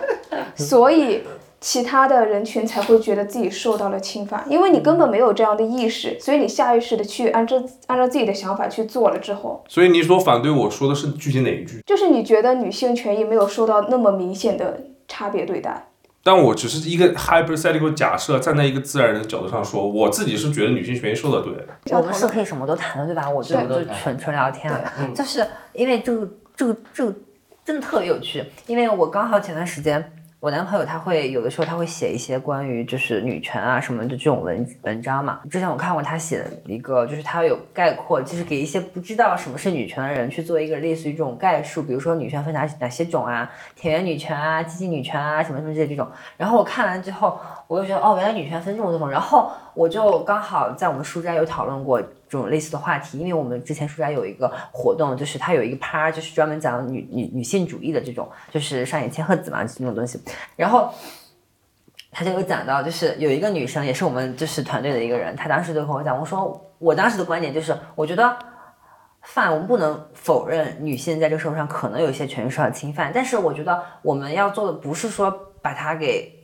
所以其他的人群才会觉得自己受到了侵犯，因为你根本没有这样的意识，所以你下意识的去按照按照自己的想法去做了之后，所以你所反对我说的是具体哪一句？就是你觉得女性权益没有受到那么明显的差别对待。但我只是一个 hypothetical 假设，站在一个自然人的角度上说，我自己是觉得女性权益受到对待。我们是可以什么都谈的，对吧？我就就纯纯聊天啊，就是因为这个这个这个真的特别有趣，因为我刚好前段时间。我男朋友他会有的时候他会写一些关于就是女权啊什么的这种文文章嘛。之前我看过他写的一个，就是他有概括，就是给一些不知道什么是女权的人去做一个类似于这种概述，比如说女权分哪哪些种啊，田园女权啊，激进女权啊，什么什么这这种。然后我看完之后，我就觉得哦，原来女权分这么多种。然后我就刚好在我们书斋有讨论过。这种类似的话题，因为我们之前书斋有一个活动，就是它有一个趴，就是专门讲女女女性主义的这种，就是上演千鹤子嘛这种东西。然后他就有讲到，就是有一个女生，也是我们就是团队的一个人，她当时就跟我讲，我说我当时的观点就是，我觉得，犯，我们不能否认女性在这个社会上可能有一些权益受到侵犯，但是我觉得我们要做的不是说把它给，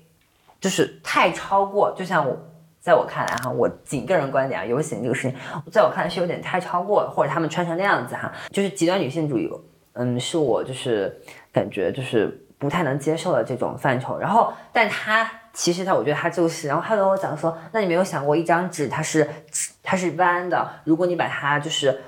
就是太超过，就像我。在我看来哈，我仅个人观点啊，游行这个事情，在我看来是有点太超过了，或者他们穿成那样子哈，就是极端女性主义，嗯，是我就是感觉就是不太能接受的这种范畴。然后，但他其实他，我觉得他就是，然后他跟我讲说，那你没有想过一张纸它是它是弯的，如果你把它就是。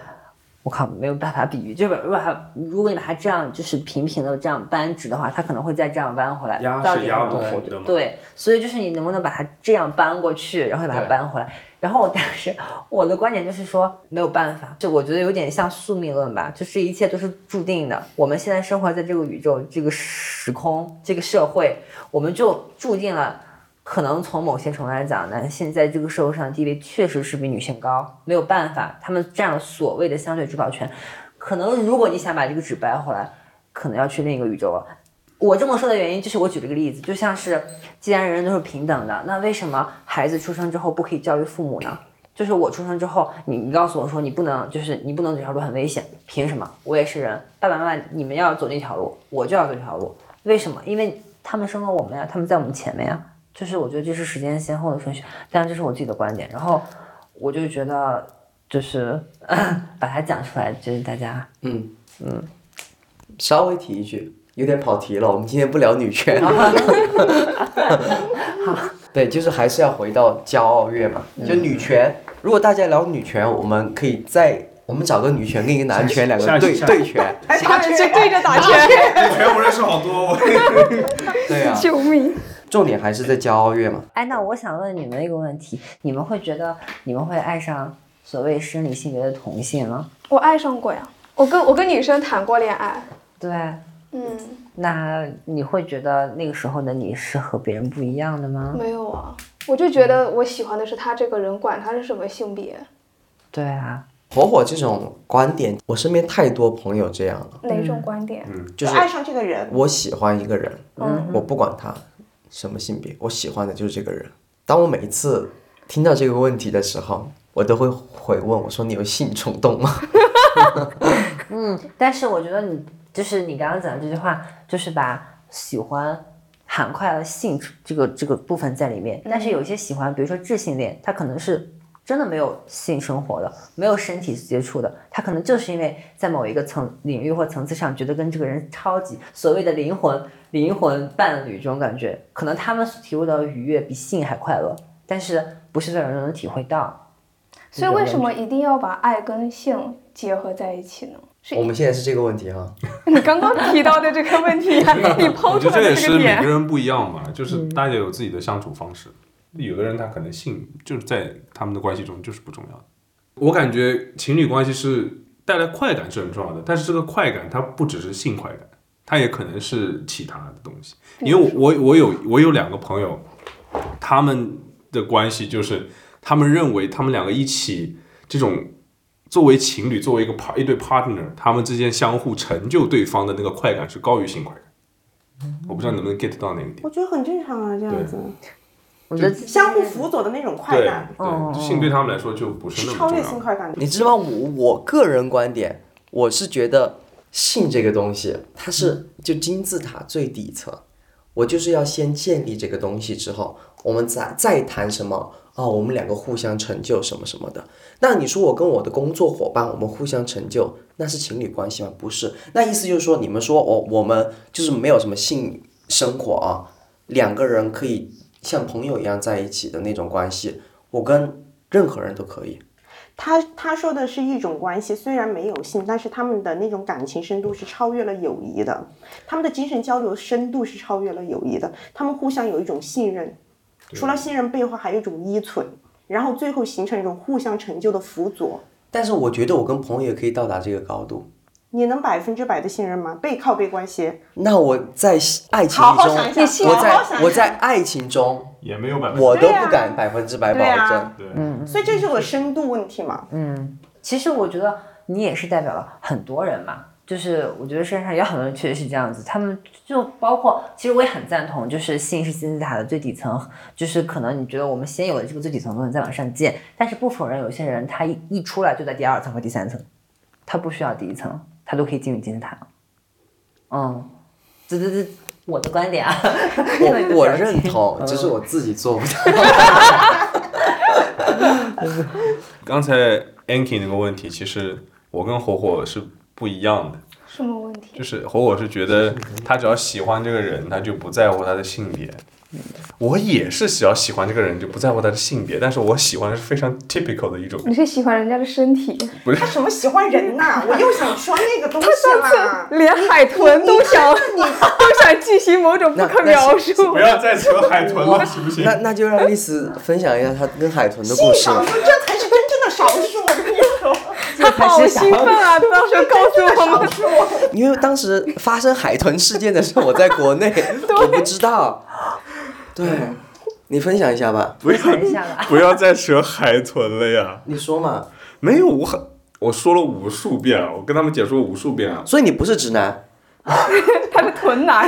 我靠，没有办法比喻，就是如果它，如果你把它这样就是平平的这样扳直的话，它可能会再这样弯回来。压到底是压不回的对，所以就是你能不能把它这样扳过去，然后把它扳回来。然后我当时我的观点就是说没有办法，就我觉得有点像宿命论吧，就是一切都是注定的。我们现在生活在这个宇宙、这个时空、这个社会，我们就注定了。可能从某些程度来讲，男性在这个社会上的地位确实是比女性高，没有办法，他们占了所谓的相对主导权。可能如果你想把这个纸掰回来，可能要去另一个宇宙了。我这么说的原因就是我举了个例子，就像是既然人人都是平等的，那为什么孩子出生之后不可以教育父母呢？就是我出生之后，你你告诉我说你不能，就是你不能走这条路很危险，凭什么？我也是人，爸爸妈妈你们要走那条路，我就要走这条路，为什么？因为他们生了我们呀，他们在我们前面呀。就是我觉得这是时间先后的顺序，当然这是我自己的观点。然后我就觉得，就是 把它讲出来，就是大家嗯嗯，稍微提一句，有点跑题了。我们今天不聊女权。对，就是还是要回到骄傲月嘛。就女权，如果大家聊女权，我们可以再我们找个女权跟一个男权两个对下对拳，他们就对着打拳，女权我认识好多，我对啊，救命！重点还是在骄傲月嘛。哎，那我想问你们一个问题：你们会觉得你们会爱上所谓生理性别的同性吗？我爱上过呀，我跟我跟女生谈过恋爱，对，嗯，那你会觉得那个时候的你是和别人不一样的吗？没有啊，我就觉得我喜欢的是他这个人，管他是什么性别，对啊，火火这种观点，我身边太多朋友这样了，哪种观点？嗯就是爱上这个人，我喜欢一个人，嗯我不管他什么性别，我喜欢的就是这个人。当我每一次听到这个问题的时候，我都会回问我说：“你有性冲动吗 嗯，但是我觉得你就是你刚刚讲的这句话，就是把喜欢涵盖了性这个这个部分在里面。但是有一些喜欢，比如说智性恋，他可能是真的没有性生活的，没有身体接触的，他可能就是因为在某一个层领域或层次上，觉得跟这个人超级所谓的灵魂灵魂伴侣这种感觉，可能他们所体会到的愉悦比性还快乐，但是不是所有人都能体会到。所以为什么一定要把爱跟性结合在一起呢？？”我们现在是这个问题哈，你刚刚提到的这个问题 呀、你抛出来的觉得这个也是每个人不一样嘛，就是大家有自己的相处方式。有的人他可能性就是在他们的关系中就是不重要的。我感觉情侣关系是带来快感是很重要的，但是这个快感它不只是性快感，它也可能是其他的东西。因为我我我有我有两个朋友，他们的关系就是他们认为他们两个一起这种作为情侣，作为一个 part 一对 partner，他们之间相互成就对方的那个快感是高于性快感。我不知道能不能 get 到那个点。我觉得很正常啊，这样子我觉得相互辅佐的那种快对感对，性对他们来说就不是那么重要。性快感。你知道吗？我我个人观点，我是觉得性这个东西，它是就金字塔最底层，我就是要先建立这个东西之后，我们再再谈什么哦，我们两个互相成就什么什么的。那你说我跟我的工作伙伴，我们互相成就，那是情侣关系吗？不是。那意思就是说，你们说我，我们就是没有什么性生活啊，两个人可以像朋友一样在一起的那种关系，我跟任何人都可以。他他说的是一种关系，虽然没有性，但是他们的那种感情深度是超越了友谊的，他们的精神交流深度是超越了友谊的，他们互相有一种信任，除了信任背后还有一种依存，然后最后形成一种互相成就的辅佐。但是我觉得我跟朋友也可以到达这个高度。你能百分之百的信任吗？背靠背关系，那我在爱情好好中，想想，我好好想想。在我在爱情中，也没有百分之我都不敢百分之百保对啊。证。对，所以这是个深度问题嘛。嗯。其实我觉得你也是代表了很多人嘛，就是我觉得世界上有很多人确实是这样子，他们就包括，其实我也很赞同，就是性是金字塔的最底层，就是可能你觉得我们先有了这个最底层的东西再往上建，但是不否认有些人他一一出来就在第二层和第三层，他不需要第一层，他都可以进入金字塔。嗯，这这这我的观点啊，我我认同，嗯只是我自己做不到。刚才 Anki 那个问题，其实我跟火火是不一样的，什么问题？就是火火是觉得他只要喜欢这个人，他就不在乎他的性别。我也是只要喜欢这个人就不在乎他的性别，但是我喜欢的是非常 typical 的一种，你是喜欢人家的身体，他什么喜欢人呐、我又想说那个东西啦。连海豚都想都想进行某种不可描述。不要再扯海豚了，行不行？那那就让丽丝分享一下她跟海豚的故事吧。少数，这才是真正的少数。我跟你说，他好兴奋啊！当时候告诉我们。因为当时发生海豚事件的时候，我在国内，我不知道。对，你分享一下吧。不要。不要再扯海豚了呀！你说嘛。没有，我很我说了无数遍了，我跟他们解说无数遍了。所以你不是直男，他是臀 男，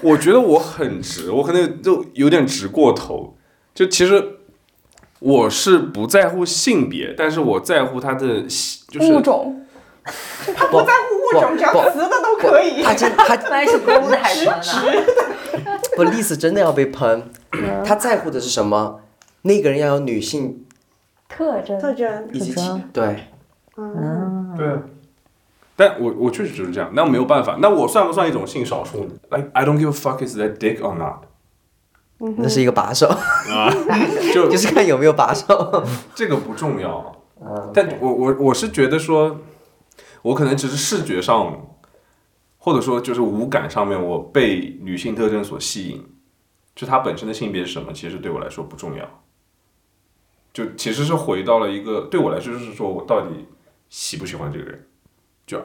我觉得我很直，我可能就有点直过头。就其实我是不在乎性别，但是我在乎他的就是物种。他不在乎物种，只要不雌的都可以。他真他万一是公的海豚呢？不，丽丝真的要被喷。他在乎的是什么？那个人要有女性特征特征，以及特征对，对啊。但我我确实就是这样，那我没有办法。那我算不算一种性少数呢？Like I don't give a fuck is that dick or not？那是一个把手，啊，就就是看有没有把手。这个不重要，嗯，但我我我是觉得说，我可能只是视觉上，或者说就是五感上面，我被女性特征所吸引，就她本身的性别是什么，其实对我来说不重要。就其实是回到了一个对我来说，就是说我到底喜不喜欢这个人，就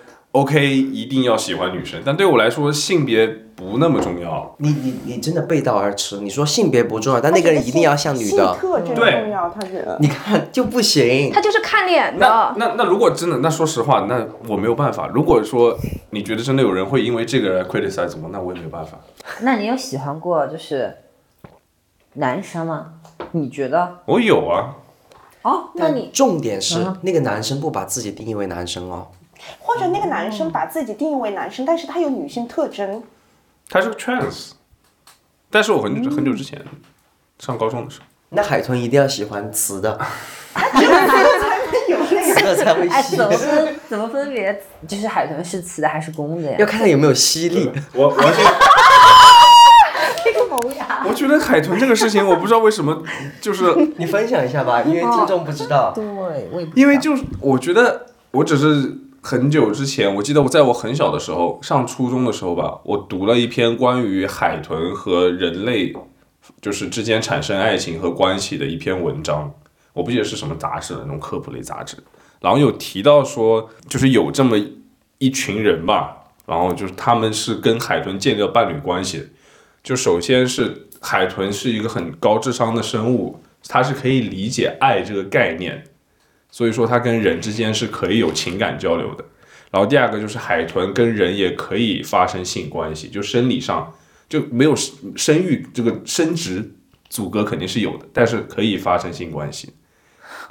，OK 一定要喜欢女生，但对我来说性别不那么重要。你你你真的背道而驰。你说性别不重要，但那个人一定要像女性的，特征对重要，他觉得。你看就不行。他就是看脸的。那那那如果真的，那说实话，那我没有办法。如果说你觉得真的有人会因为这个来 criticize 我，那我也没有办法。那你有喜欢过就是男生吗？你觉得？我有啊，哦，那你重点是那个男生不把自己定义为男生哦。或者那个男生把自己定义为男生，但是他有女性特征，他是个 trans，但是我很久很久之前上高中的时候，那海豚一定要喜欢雌的，有那雌的 才会哎，吸怎。么分？怎么分别？就是海豚是雌的还是公的呀要？看他有没有吸力。我我是。这个萌芽。我觉得海豚这个事情，我不知道为什么，就是 你分享一下吧，因为听众不知道。对，我也不因为就是我觉得我只是很久之前，我记得我在我很小的时候，上初中的时候吧，我读了一篇关于海豚和人类就是之间产生爱情和关系的一篇文章，我不记得是什么杂志了，那种科普类杂志，然后有提到说，就是有这么一群人吧，然后就是他们是跟海豚建立了伴侣关系，就首先是海豚是一个很高智商的生物，它是可以理解爱这个概念。所以说它跟人之间是可以有情感交流的。然后第二个就是海豚跟人也可以发生性关系，就生理上就没有生育这个生殖阻隔肯定是有的，但是可以发生性关系。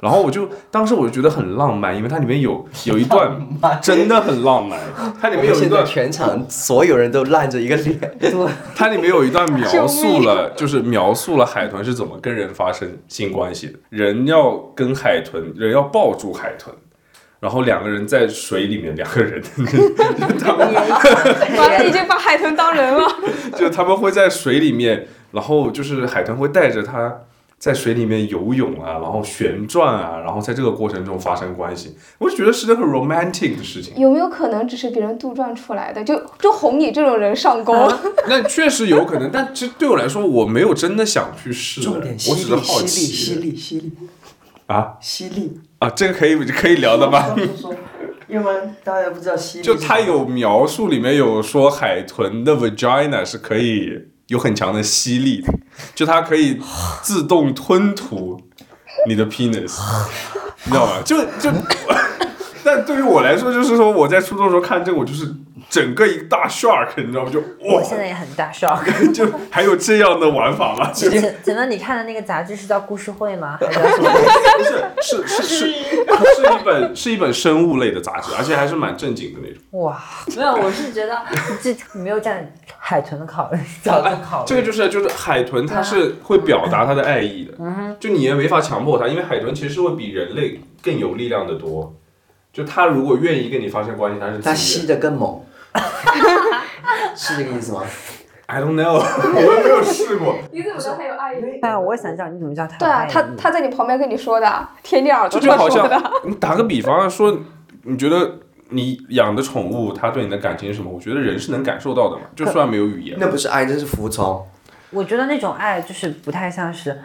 然后我就当时我就觉得很浪漫，因为它里面有有一段真的很浪漫，它里面有一段全场所有人都烂着一个脸。它里面有一段描述了，就是描述了海豚是怎么跟人发生性关系的。人要跟海豚，人要抱住海豚，然后两个人在水里面，两个人，完了，已经把海豚当人了。就他们会在水里面，然后就是海豚会带着它在水里面游泳啊，然后旋转啊，然后在这个过程中发生关系。我就觉得是件很 romantic 的事情。有没有可能只是别人杜撰出来的？就就哄你这种人上钩？那确实有可能，但其实对我来说，我没有真的想去试，重点吸我只是力，好吸力，吸奇力，吸力，啊犀利。啊，这个可以可以聊的吗？要不然大家不知道犀利。就他有描述，里面有说海豚的 vagina 是可以有很强的吸力，就它可以自动吞吐你的 penis，你知道吗？就就，但对于我来说，就是说我在初中的时候看这个，我就是整个一大 shark，你知道吗？就哇，我现在也很大 shark，。就还有这样的玩法吗？就 请请问你看的那个杂志是叫故事会吗？不是是是是是一本是一本生物类的杂志，而且还是蛮正经的那种。哇，没有，我是觉得这没有站海豚的考虑角度考虑。这个就是就是海豚，它是会表达它的爱意的，嗯就你也没法强迫它，因为海豚其实是会比人类更有力量的多。就他如果愿意跟你发生关系，他是他吸的更猛，是这个意思吗？I don't know，我没有试过。你怎么知道他有爱意？对啊，我也想知道你怎么知道他有对啊，他他在你旁边跟你说的，贴你耳这朵上就好像说的。你打个比方说，你觉得你养的宠物它对你的感情是什么？我觉得人是能感受到的嘛，就算没有语言。那不是爱，这是服从。我觉得那种爱就是不太像是，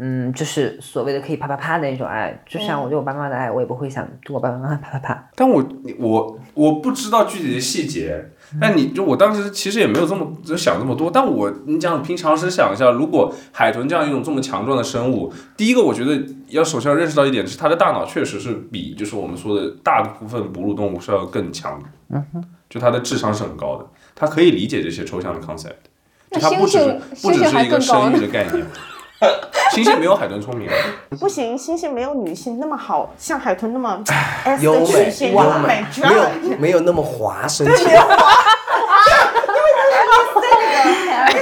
嗯，就是所谓的可以啪啪啪的那种爱。就像我对我爸妈的爱，我也不会想对我爸爸妈妈啪啪啪。但我我我不知道具体的细节，但你就我当时其实也没有这么就想这么多。但我你讲凭常识想一下，如果海豚这样一种这么强壮的生物，第一个我觉得要首先要认识到一点是它的大脑确实是比就是我们说的大部分哺乳动物是要更强的，嗯哼，就它的智商是很高的，它可以理解这些抽象的 concept，就它不只是不只是一个生育的概念。猩猩没有海豚聪明啊，不行，星星没有女性那么好，像海豚那么 S 曲美，线，优优美美，没有没有那么滑身体。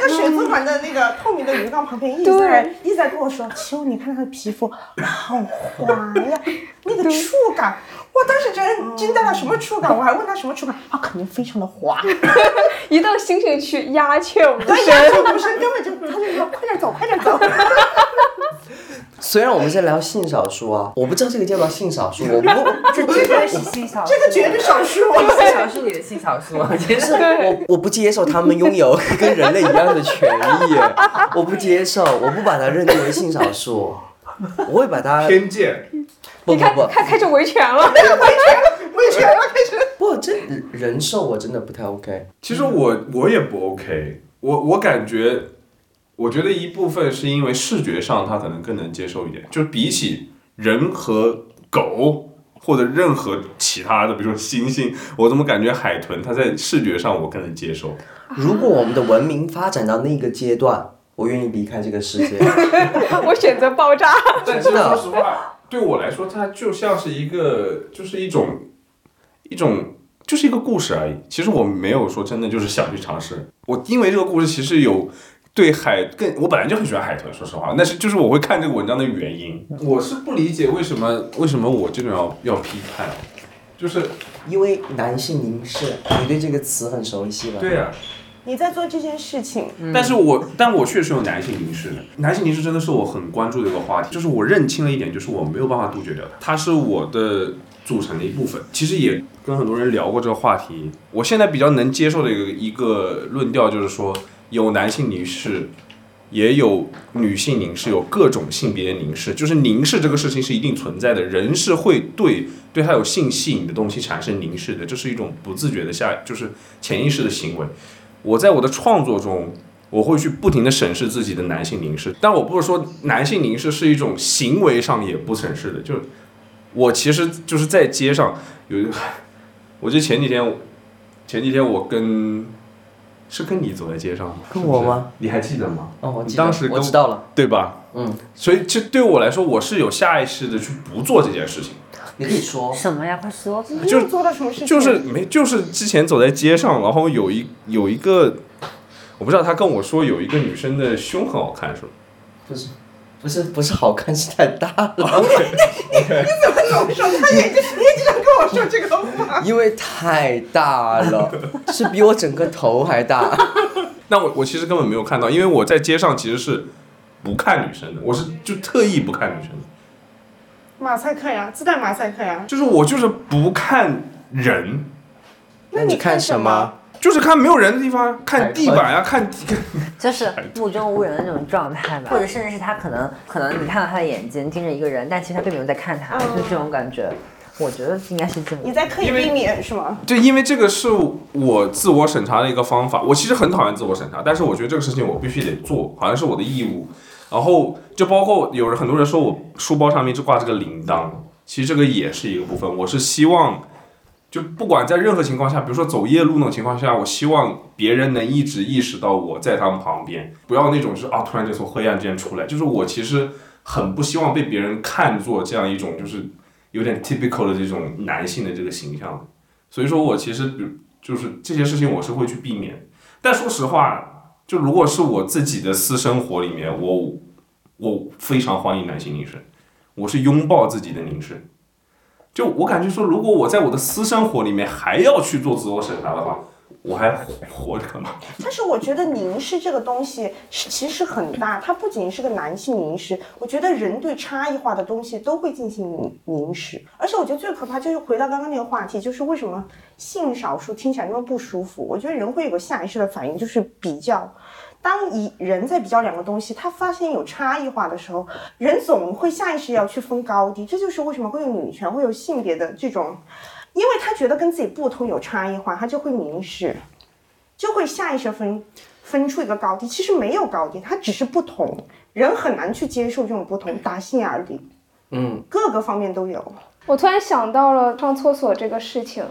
水族馆的那个透明的鱼缸旁边一直在一直在跟我说：“秋，你看他的皮肤好滑呀，那个触感。”我当时觉得惊呆了，什么触感？我还问他什么触感，啊，肯定非常的滑。一到星星区鸦雀无对，声。鸦雀无声，根本就他就说快点走，快点走。虽然我们在聊性少数啊，我不知道这个叫不叫性少数，我不这绝对是性少数，这个绝对少数。性少数里的性少数，我觉得。我我不接受他们拥有 跟人类一样的权益，我不接受，我不把它认定为性少数，我会把它偏见。你看，不不不开开始维权了。维权了，开始。不，这人兽我真的不太 OK。其实我我也不 OK，我我感觉，我觉得一部分是因为视觉上他可能更能接受一点，就是比起人和狗或者任何其他的，比如说猩猩，我怎么感觉海豚它在视觉上我更能接受。如果我们的文明发展到那个阶段，我愿意离开这个世界。我选择爆炸。但其实说实话，对我来说，它就像是一个，就是一种一种。就是一个故事而已。其实我没有说真的就是想去尝试。我因为这个故事其实有对海更，我本来就很喜欢海豚，说实话，那是就是我会看这个文章的原因。我是不理解为什么为什么我这种要要批判，就是因为男性凝视，你对这个词很熟悉吧？对呀、你在做这件事情，但是我但我确实有男性凝视的，男性凝视真的是我很关注的一个话题，就是我认清了一点，就是我没有办法杜绝掉它，它是我的组成的一部分。其实也跟很多人聊过这个话题，我现在比较能接受的一个一个论调就是说，有男性凝视，也有女性凝视，有各种性别凝视，就是凝视这个事情是一定存在的，人是会对对他有性吸引的东西产生凝视的，这是一种不自觉的下就是潜意识的行为。我在我的创作中，我会去不停的审视自己的男性凝视，但我不是说男性凝视是一种行为上也不审视的，就是我其实就是在街上有一个，我记得前几天，前几天我跟是跟你走在街上吗？跟我吗是是？你还记得吗？哦，我记得你当时跟我知道了。对吧？嗯，所以其实对我来说，我是有下意识的去不做这件事情，你可以说。什么呀？快说！就是做了什么事情？就是没就是之前走在街上，然后有一有一个，我不知道他跟我说有一个女生的胸很好看，是吗？不是，不是，不是好看，是太大了。你怎么总说他眼睛你也经常跟我说这个话？因为太大了，是比我整个头还大。那我我其实根本没有看到，因为我在街上其实是不看女生的，我是就特意不看女生的，马赛克呀，自带马赛克呀。就是我就是不看人，那你看什么？就是看没有人的地方，看地板呀、看地。就是目中无人的那种状态吧，或者甚至是他可能可能你看到他的眼睛盯着一个人，但其实他并没有在看他，就是这种感觉。我觉得应该是这么。你在刻意避免是吗？对因为这个是我自我审查的一个方法，我其实很讨厌自我审查，但是我觉得这个事情我必须得做，好像是我的义务。然后就包括有人很多人说我书包上面一直挂这个铃铛，其实这个也是一个部分。我是希望，就不管在任何情况下，比如说走夜路那种情况下，我希望别人能一直意识到我在他们旁边，不要那种就是啊突然间从黑暗间出来。就是我其实很不希望被别人看作这样一种就是有点 typical 的这种男性的这个形象。所以说我其实比就是这些事情我是会去避免，但说实话，就如果是我自己的私生活里面，我我非常欢迎男性凝视，我是拥抱自己的凝视。就我感觉说，如果我在我的私生活里面还要去做自我审查的话，我还活着干嘛？但是我觉得凝视这个东西是其实很大，它不仅是个男性凝视，我觉得人对差异化的东西都会进行凝视。而且我觉得最可怕就是回到刚刚那个话题，就是为什么性少数听起来那么不舒服？我觉得人会有个下意识的反应，就是比较。当一人在比较两个东西，他发现有差异化的时候，人总会下意识要去分高低。这就是为什么会有女权，会有性别的这种，因为他觉得跟自己不同有差异化，他就会凝视。就会下意识分分出一个高低，其实没有高低，它只是不同。人很难去接受这种不同，打心眼里，嗯，各个方面都有。我突然想到了上厕所这个事情，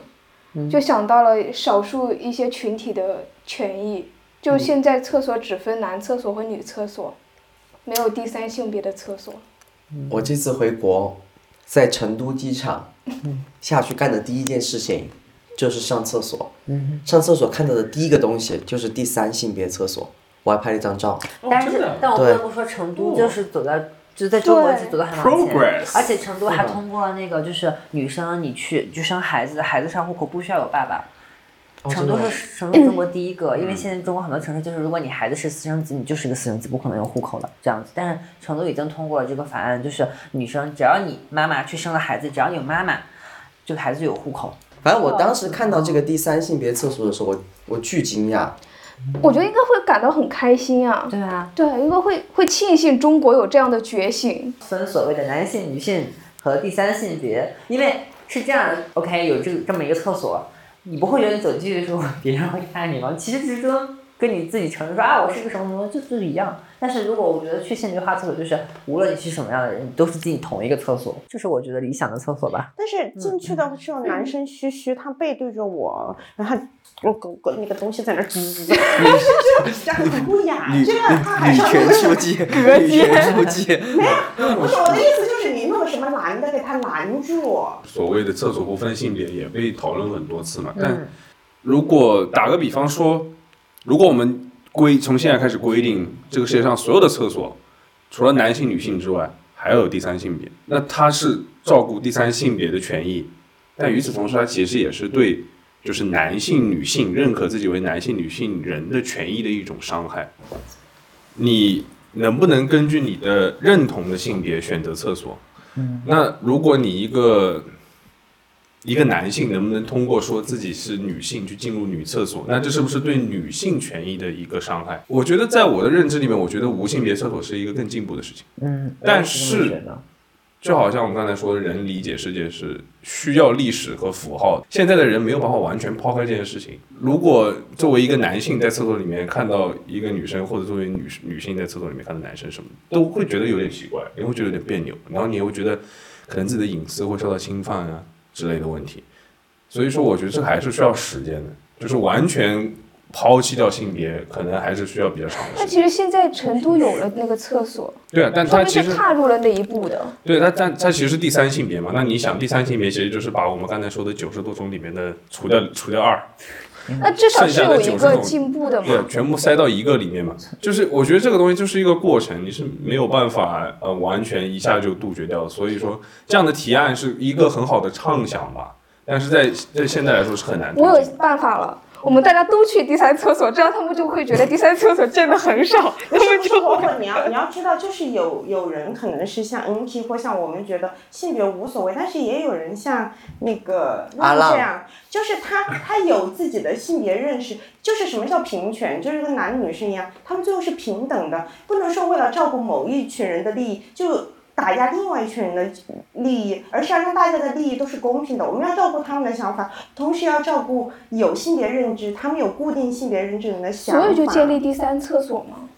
就想到了少数一些群体的权益。就现在厕所只分男厕所和女厕所，没有第三性别的厕所。我这次回国，在成都机场下去干的第一件事情就是上厕所。上厕所看到的第一个东西就是第三性别厕所。我还拍了一张照。但是但我不对得不说，成都就是走在。就在中国走得很往前而且成都还通过了那个，就是女生你去就生孩子，孩子上户口不需要有爸爸。成都是成都中国 第一个，因为现在中国很多城市就是，如果你孩子是私生子，你就是一个私生子，不可能有户口的这样子。但是成都已经通过了这个法案，就是女生只要你妈妈去生了孩子，只要你有妈妈，这个孩子就有户口。反正我当时看到这个第三性别厕所的时候，我我巨惊讶。我觉得应该会感到很开心啊。对啊，对，应该会会庆幸中国有这样的觉醒。分所谓的男性、女性和第三性别，因为是这样的，OK，有这个这么一个厕所，你不会觉得你走进去的时候 别人会看你吗？其实只是说跟你自己承认说啊，我是一个什么什么，就就是一样。但是如果我觉得去性别化厕所，就是无论你是什么样的人，你都是进同一个厕所，就是我觉得理想的厕所吧。但是进去的时候，男生嘘嘘，他背对着我，然后我狗狗那个东西在那儿吱吱吱，这样很不雅。这个他还上女权书记，女权书记，不是我的意思，就是你弄什么男的给他拦住。所谓的厕所不分性别也被讨论很多次嘛。但如果打个比方说，如果我们规从现在开始规定这个世界上所有的厕所，除了男性、女性之外，还有第三性别，那它是照顾第三性别的权益，但与此同时，它其实也是对就是男性、女性认可自己为男性、女性人的权益的一种伤害。你能不能根据你的认同的性别选择厕所？那如果你一个一个男性能不能通过说自己是女性去进入女厕所，那这是不是对女性权益的一个伤害？我觉得在我的认知里面，我觉得无性别厕所是一个更进步的事情。嗯，但是就好像我们刚才说，人理解世界是需要历史和符号。现在的人没有办法完全抛开这件事情。如果作为一个男性在厕所里面看到一个女生，或者作为女女性在厕所里面看到男生什么，都会觉得有点奇怪，也会觉得有点别扭，然后你也会觉得可能自己的隐私会受到侵犯啊之类的问题。所以说，我觉得这还是需要时间的，就是完全抛弃掉性别，可能还是需要比较长的时间。那其实现在成都有了那个厕所，对啊，但他其实踏入了那一步的。对他，但他其实是第三性别嘛。那你想，第三性别其实就是把我们刚才说的九十多种里面的除掉除掉二，那至少是有一个进步的嘛对。，全部塞到一个里面嘛。就是我觉得这个东西就是一个过程，你是没有办法呃完全一下就杜绝掉的。所以说，这样的提案是一个很好的畅想吧，但是在在现在来说是很难我有。办法了，我们大家都去第三厕所，这样他们就会觉得第三厕所真的很少，他们就包括你要你要知道，就是有有人可能是像 NT 或像我们觉得性别无所谓，但是也有人像那个浪阿浪这样，就是他他有自己的性别认识，就是什么叫平权，就是跟男女生一样，他们最后是平等的，不能说为了照顾某一群人的利益就。打压另外一群人的利益，而是要让大家的利益都是公平的。我们要照顾他们的想法，同时要照顾有性别认知、他们有固定性别认知人的想法。所以就建立第三厕所吗。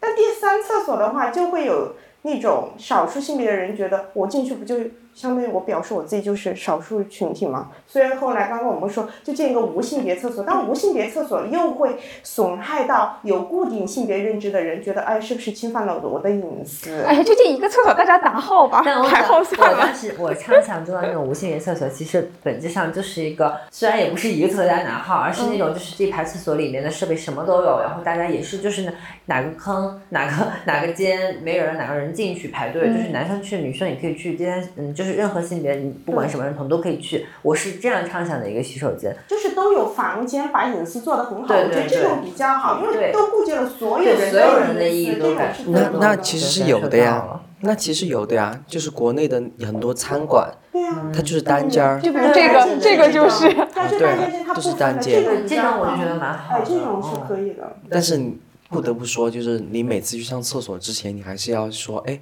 但第三厕所的话，就会有那种少数性别的人觉得，我进去不就相当于我表示我自己就是少数群体嘛？虽然后来刚刚我们说，就建一个无性别厕所，但无性别厕所又会损害到有固定性别认知的人，觉得哎，是不是侵犯了我的隐私？哎呀，就建一个厕所，大家打号吧，但我排号算了当。时我畅想中的那种无性别厕所，其实本质上就是一个，虽然也不是一个厕所大家拿号，而是那种就是这排厕所里面的设备什么都有，然后大家也是就是哪哪个坑哪个哪个间没有人哪个人进去排队，就是男生去女生也可以去，第三嗯就是任何性别你不管什么认同都可以去，我是这样畅想的一个洗手间。就是都有房间，把隐私做得很好，对我觉得这种比较好，因为对都顾及了所有人所有人的隐私，意义都感那那其实是有的呀，那其实有的呀，就是国内的很多餐馆，对呀、它就是单间儿，就比如这个，这个就是。它是对单间，它不就是单间这种比这种我就觉得蛮好这种是哦可以的。但是你不得不说，就是你每次去上厕所之前，你还是要说，哎，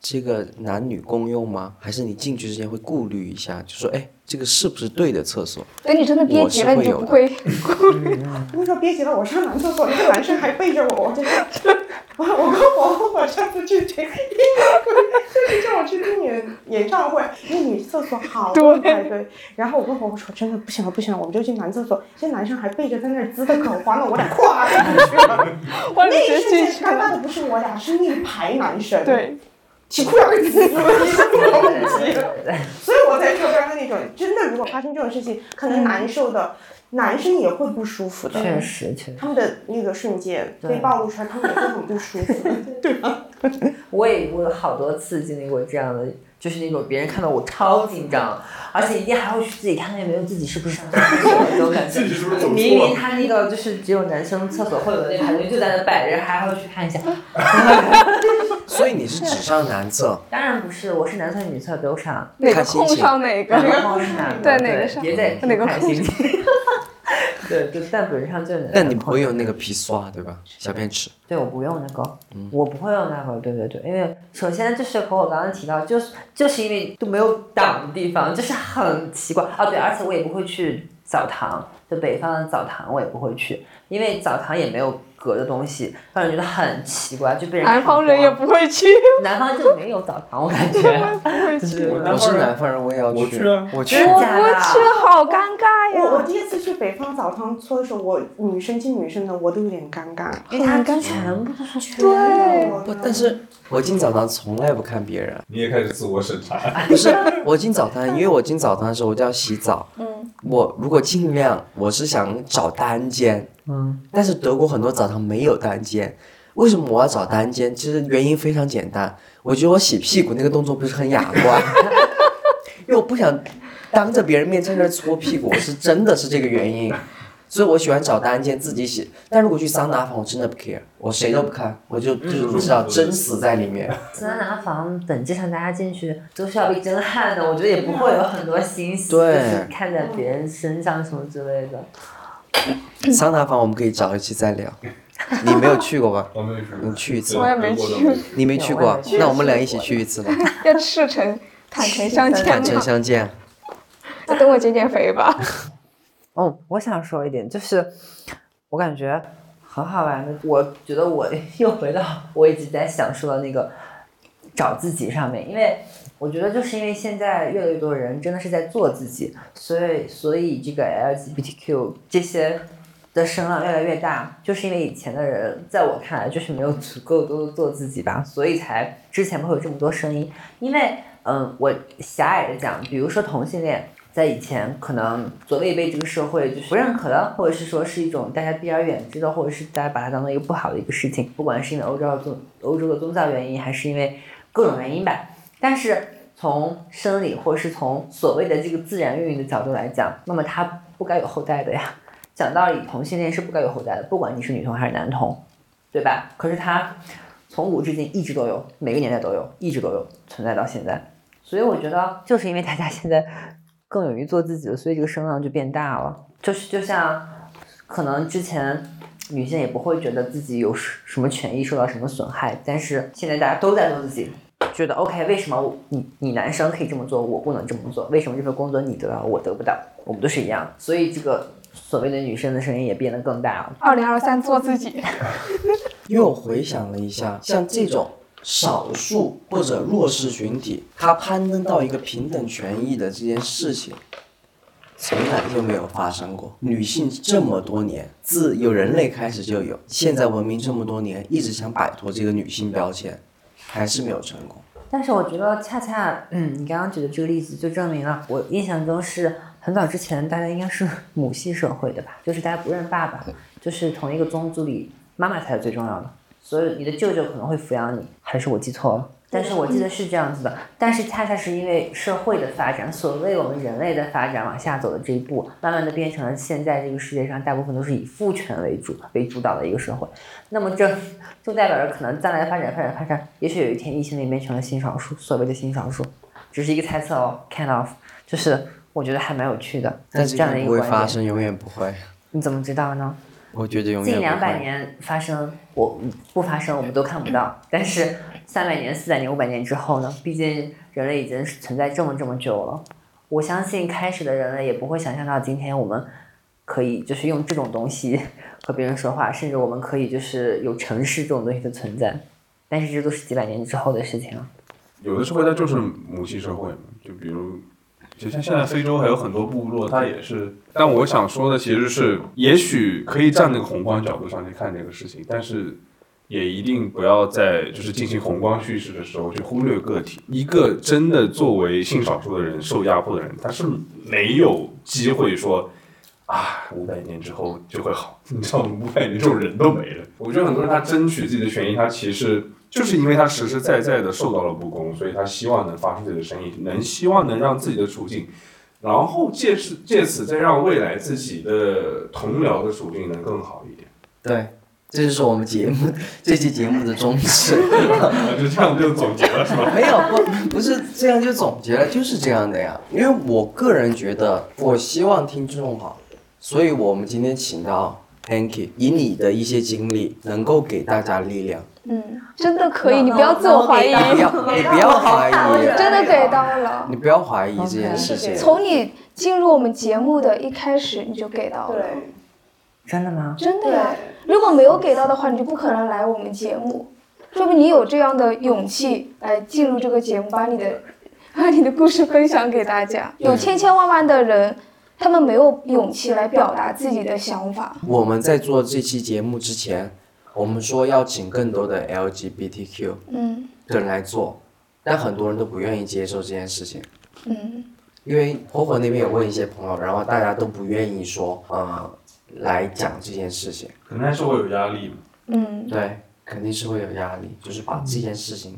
这个男女共用吗？还是你进去之前会顾虑一下，就说，哎，这个是不是对的厕所？等你真的憋急了，我是会有的。你就不会。那时候憋急了，我上男厕所，那个男生还背着我，我我我跟我我上次去听音乐会，就是叫我去听演演唱会，那女厕所好多人排队，然后我跟我我说真的不行了不行了，我们就去男厕所，这男生还背着在那儿滋的可欢了，我俩咵进去了，我那一瞬间尴尬。的不是我俩，是那一排男生，，对，起裤衩给自己所以我才说刚刚那种，真的，如果发生这种事情，可能难受的男生也会不舒服的。确实确实。他们的那个瞬间被暴露出来，他们也会很不舒服。对吧？我也我有好多次经历过这样的，就是那种别人看到我超紧张，而且一定还要去自己看看有没有自己是不是上厕所那种感觉。自己是不是走错了明明他那个就是只有男生厕所会有的那排队就在那摆着，还要去看一下。所以你是只上男厕，当然不是，我是男厕女厕都上。哪个空看心情上哪个？哪个空上哪个？对哪个上别在哪个空看心。对，就但本质上就是。但你不会用那个皮刷对吧？小便池。对，我不用那个，嗯我不会用那个，对对对，因为首先就是和我刚刚提到，就是就是因为都没有挡的地方，就是很奇怪啊。对，而且我也不会去澡堂，就北方的澡堂我也不会去，因为澡堂也没有隔的东西，让人觉得很奇怪，就被人南方人也不，会去。南方就没有澡堂，我感觉，就是我是南方人，我也要去。我去啊我去。我？不去，好尴尬呀我我！第一次去北方澡堂搓的时候，我女生进女生的，我都有点尴尬。因为它全部都是全对不，但是我进澡堂从来不看别人。你也开始自我审查。不是，我进澡堂，因为我进澡堂的时候我就要洗澡。嗯。我如果尽量，我是想找单间。嗯。但是德国很多澡堂没有单间，为什么我要找单间？其实原因非常简单，我觉得我洗屁股那个动作不是很雅观，因为我不想当着别人面在那搓屁股，我是真的是这个原因。所以我喜欢找单间自己洗，但如果去桑拿房，我真的不 care，我谁都不看，我就就是道真死在里面。桑拿房本质上大家进去都是要被震撼的，我觉得也不会有很多心思，对就是看在别人身上什么之类的。桑拿房我们可以找一期再聊。你没有去过吧？我没有去过，你去一次我也没去你没去过，那我们俩一起去一次吧，要赤诚、坦诚相见坦诚。相见。那等我减减肥吧。哦，我想说一点，就是我感觉很好玩的，我觉得我又回到我一直在想说的那个找自己上面，因为我觉得就是因为现在越来越多人真的是在做自己，所以所以这个 LGBTQ 这些的声浪越来越大，就是因为以前的人在我看来就是没有足够多的做自己吧，所以才之前不会有这么多声音。因为嗯，我狭隘的讲，比如说同性恋。在以前，可能所谓被这个社会就是不认可的，或者是说是一种大家避而远之的，或者是大家把它当做一个不好的一个事情，不管是因为欧洲的宗欧洲的宗教原因，还是因为各种原因吧。但是从生理或者是从所谓的这个自然孕育的角度来讲，那么它不该有后代的呀。讲道理，同性恋是不该有后代的，不管你是女同还是男同，对吧？可是它从古至今一直都有，每个年代都有，一直都有存在到现在。所以我觉得，就是因为大家现在更勇于做自己了，所以这个声浪就变大了。就是就像可能之前女性也不会觉得自己有什么权益受到什么损害，但是现在大家都在做自己，觉得 OK，为什么你你男生可以这么做，我不能这么做？为什么这份工作你得到，我得不到？我们都是一样，所以这个所谓的女生的声音也变得更大了。二零二三做自己，又回想了一下，像这种少数或者弱势群体，他攀登到一个平等权益的这件事情，从来就没有发生过。女性这么多年，自有人类开始就有，现在文明这么多年，一直想摆脱这个女性标签，还是没有成功。但是我觉得恰恰，嗯，你刚刚举的这个例子就证明了，我印象中是很早之前大家应该是 母系社会的吧，就是大家不认爸爸，就是同一个宗族里妈妈才是最重要的，所以你的舅舅可能会抚养你，还是我记错了？但是我记得是这样子的，但是恰恰是因为社会的发展，所谓我们人类的发展往下走的这一步，慢慢的变成了现在这个世界上大部分都是以父权为主为主导的一个社会。那么这就代表着可能将来发展发展发展，也许有一天异性恋变成了新少数，所谓的新少数，只是一个猜测哦，kind of，就是我觉得还蛮有趣的。但是这样的一会个观点，发生，永远不会。你怎么知道呢？我觉得永远不近两百。年发生，我不发生我们都看不到，但是三百年、四百年、五百年之后呢？毕竟人类已经存在这么这么久了，我相信开始的人类也不会想象到今天我们可以就是用这种东西 和别人说话，甚至我们可以就是有城市这种东西的存在，但是这都是几百年之后的事情了。有的社会它就是母系社会嘛，就比如，就像现在非洲还有很多部落，它也是。但我想说的其实是，也许可以站那个宏观角度上去看这个事情，但是也一定不要在就是进行宏观叙事的时候去忽略个体。一个真的作为性少数的人受压迫的人，他是没有机会说啊，五百年之后就会好。你知道，五百年之后人都没了。我觉得很多人他争取自己的权益，他其实就是因为他实实在在的受到了不公，所以他希望能发出自己的声音，能希望能让自己的处境，然后借此借此再让未来自己的同僚的处境能更好一点。对，这就是我们节目这期节目的宗旨。啊就这样就总结了是吧？没有不不是这样就总结了，就是这样的呀。因为我个人觉得，我希望听众好，所以我们今天请到 Hanky，以你的一些经历，能够给大家力量。嗯，真的可以，你不要自我怀疑，你不要你不要怀疑，真的给到了。你不要怀疑这件事情。从你进入我们节目的一开始，你就给到了，真的吗？真的呀。如果没有给到的话，你就不可能来我们节目，说明你有这样的勇气来进入这个节目，把你的把你的故事分享给大家。有千千万万的人，他们没有勇气来表达自己的想法。我们在做这期节目之前，我们说要请更多的 LGBTQ 嗯的人来做，但很多人都不愿意接受这件事情。嗯因为婆婆那边有问一些朋友，然后大家都不愿意说，呃，来讲这件事情。可能还是会有压力嘛。嗯，对，肯定是会有压力，就是把这件事情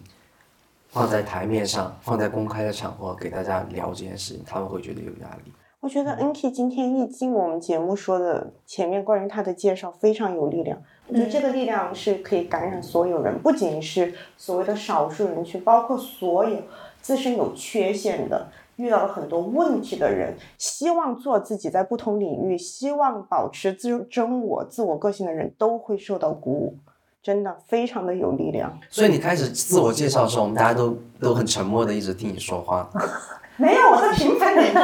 放在台面上，放在公开的场合给大家聊这件事情，他们会觉得有压力。我觉得 Nk 今天一进我们节目说的前面关于他的介绍非常有力量，我觉得这个力量是可以感染所有人，不仅是所谓的少数人群，包括所有自身有缺陷的、遇到了很多问题的人，希望做自己在不同领域，希望保持自真我、自我个性的人都会受到鼓舞，真的非常的有力量。所以你开始自我介绍的时候，我们大家都都很沉默的一直听你说话。没有，我在评分里。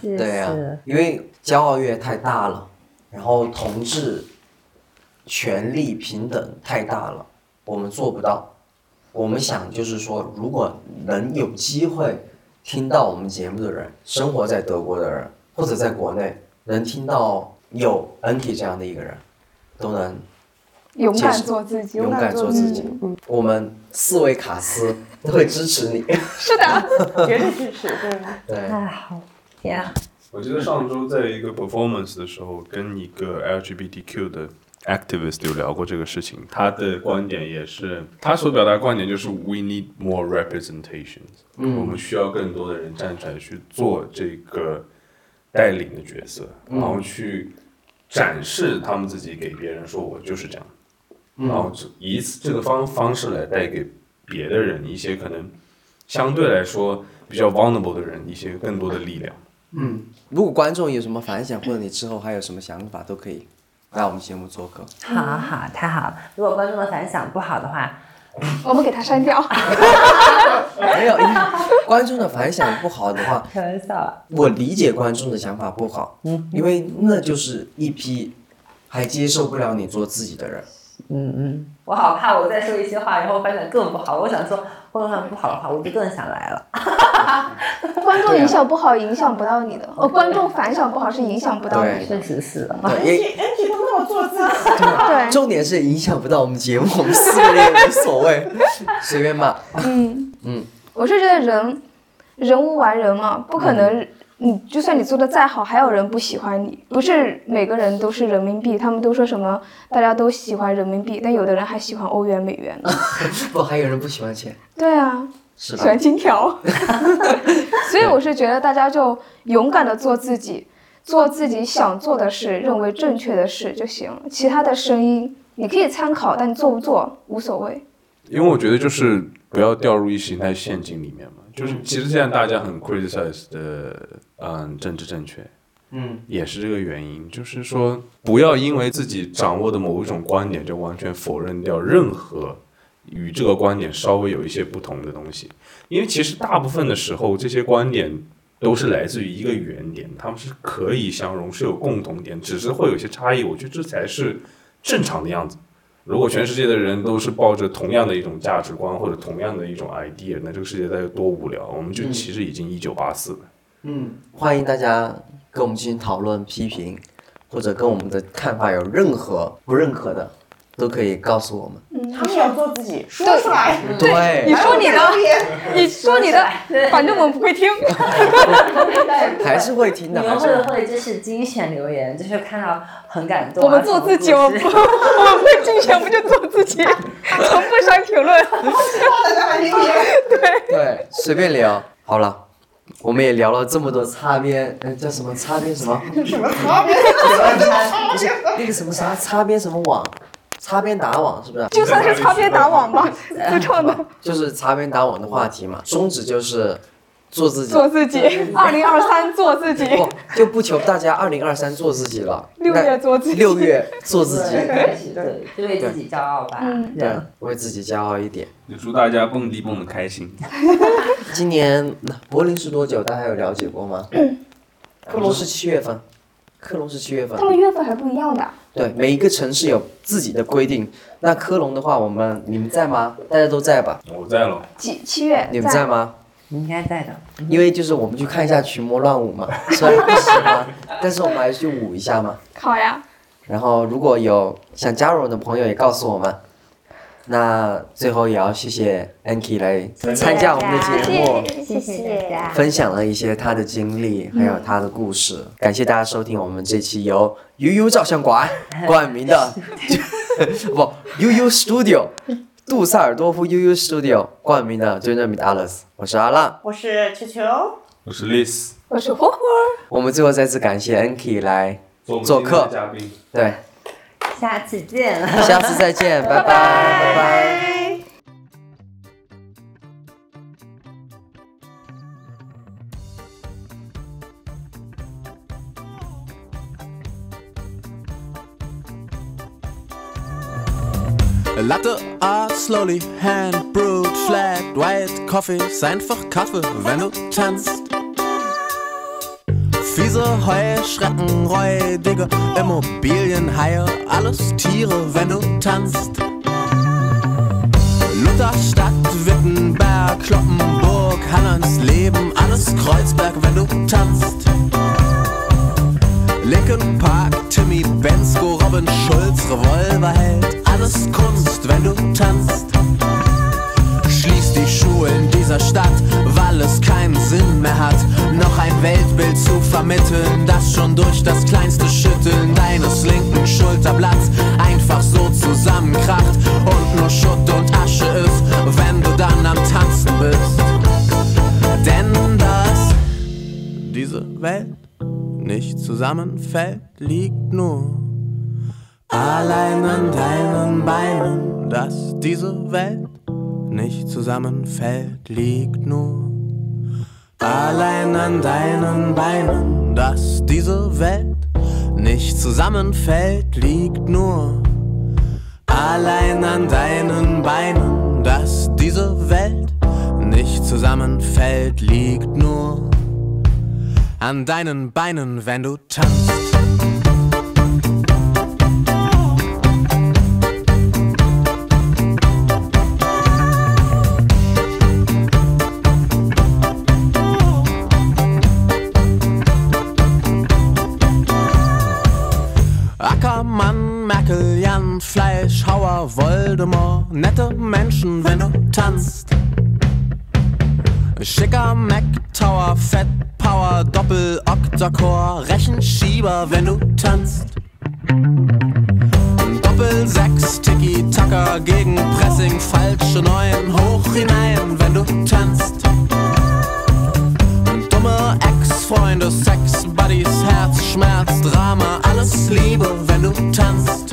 是对呀、是因为骄傲越太大了，然后同志权利平等太大了，我们做不到。我们想就是说，如果能有机会听到我们节目的人，生活在德国的人或者在国内，能听到有 Nk 这样的一个人，都能勇敢做自己，勇敢做自己。我们四位卡斯 都会支持你。是的，绝对支持，对。对，太好呀！我记得上周在一个 performance 的时候，跟一个 LGBTQ 的 activist 有聊过这个事情。他的观点也是，他所表达的观点就是 we need more representations，、我们需要更多的人站出来去做这个带领的角色，然后去展示他们自己给别人说我就是这样，然后以此这个方方式来带给别的人一些可能相对来说比较 vulnerable 的人一些更多的力量。嗯，如果观众有什么反响，或者你之后还有什么想法，都可以来我们节目做客。好好，太好了！如果观众的反响不好的话，我们给他删掉。没有，观众的反响不好的话，开玩笑啊。我理解观众的想法不好，嗯，因为那就是一批还接受不了你做自己的人。嗯嗯，我好怕我再说一些话，然后反响更不好。我想说，观众反响不好的话，我就更想来了。观众影响不好，影响不到你的。哦，观众反响不好是影响不到你的。确实是的。对，N 也 T N T 都那么做自己，对，重点是影响不到我们节目，我们四个人也无所谓，随便骂。嗯嗯，我是觉得人人无完人嘛，不可能。你就算你做的再好，还有人不喜欢你。不是每个人都是人民币，他们都说什么大家都喜欢人民币，但有的人还喜欢欧元、美元呢。不，还有人不喜欢钱，对啊，喜欢？金条。所以我是觉得大家就勇敢的做自己，做自己想做的事，认为正确的事就行了。其他的声音你可以参考，但你做不做无所谓。因为我觉得就是不要掉入意识形态陷阱里面嘛。就是其实现在大家很 criticize 的，嗯，政治正确，嗯，也是这个原因。就是说，不要因为自己掌握的某一种观点，就完全否认掉任何与这个观点稍微有一些不同的东西。因为其实大部分的时候，这些观点都是来自于一个原点，他们是可以相融，是有共同点，只是会有一些差异。我觉得这才是正常的样子。如果全世界的人都是抱着同样的一种价值观或者同样的一种 idea，那这个世界该有多无聊？我们就其实已经一九八四了。嗯，欢迎大家跟我们进行讨论、批评，或者跟我们的看法有任何不认可的，都可以告诉我们。他们要做自己，说出来。对，你说你的，你说你的，反正我们不会听。还是会听的，你们会会不会就是精选留言，就是看到很感动啊？我们做自己，我们不，我们不会竞选，不就做自己，从不删评论。对，随便聊。好了，我们也聊了这么多擦边，嗯，叫什么擦边什么？什么擦边？不是那个什么啥擦边什么网，擦边打网是不是？就算是擦边打网吧，自创的，就是擦边打网的话题嘛，宗旨就是做自己，做自己。二零二三做自己，不就不求大家二零二三做自己了，六月做自己六月做自己，对，就为自己骄傲吧。嗯对，为自己骄傲一点。也祝大家蹦迪蹦的开心。今年柏林是多久？大家有了解过吗？克隆是七月份，克隆是七月份他。们月份还不一样的。对，每一个城市有自己的规定。那科隆的话，我们你们在吗？大家都在吧？我在了，几七月？你们在吗？应该在的。因为就是我们去看一下群魔乱舞嘛，虽然不喜欢，但是我们还是去舞一下嘛。好呀，然后如果有想加入我的朋友，也告诉我们。那最后也要谢谢 Anki 来参加我们的节目，谢谢大家。分享了一些他的经历，还有他的故事。感谢大家收听我们这期由悠悠照相馆冠名的 不悠悠 Studio 杜塞尔多夫悠悠 Studio 冠名的 i d a l a s 我是阿浪。我是球球，我是 Liz，我是火火。我们最后再次感谢 Anki 来做客，嘉宾。对，下次见。下次再见，拜拜，拜拜。A latte art slowly hand brewed flat white coffee ist einfach Kaffee, wenn du tanzt. Fiese Heuschrecken, räudige Immobilienhaie, alles Tiere, wenn du tanzt. Lutherstadt, Wittenberg, Kloppenburg, Hannans Leben, alles Kreuzberg, wenn du tanzt. Linkin Park, Timmy Bensko, Robin Schulz, Revolverheld, alles Kunst, wenn du tanzt. Schulen dieser Stadt, weil es keinen Sinn mehr hat, noch ein Weltbild zu vermitteln, das schon durch das kleinste Schütteln deines linken Schulterblatts einfach so zusammenkracht und nur Schutt und Asche ist, wenn du dann am Tanzen bist. Denn dass diese Welt nicht zusammenfällt, liegt nur allein an deinen Beinen. Dass diese Welt nicht zusammenfällt, liegt nur allein an deinen Beinen. Dass diese Welt nicht zusammenfällt, liegt nur allein an deinen Beinen. Dass diese Welt nicht zusammenfällt, liegt nur an deinen Beinen, wenn du tanzt. Voldemort, nette Menschen, wenn du tanzt. Schicker Mac Tower, Fett Power, Doppel Octacore, Rechenschieber, wenn du tanzt. Doppel sechs Tiki Tacker gegen Pressing, falsche Neun, hoch hinein, wenn du tanzt. Dumme Ex-Freunde, Sex, Buddies, Herz, Schmerz, Drama, alles Liebe, wenn du tanzt.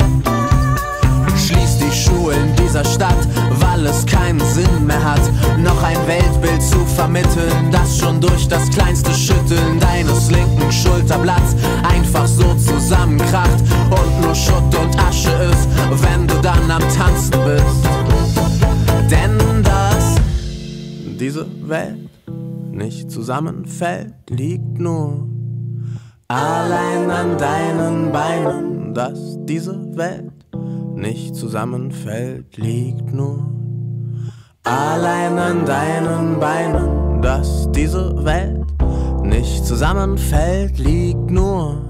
Dieser Stadt, weil es keinen Sinn mehr hat, noch ein Weltbild zu vermitteln, das schon durch das kleinste Schütteln deines linken Schulterblatts einfach so zusammenkracht und nur Schutt und Asche ist, wenn du dann am Tanzen bist. Denn dass diese Welt nicht zusammenfällt, liegt nur allein an deinen Beinen, dass diese Welt nicht zusammenfällt, liegt nur allein an deinen Beinen, dass diese Welt nicht zusammenfällt, liegt nur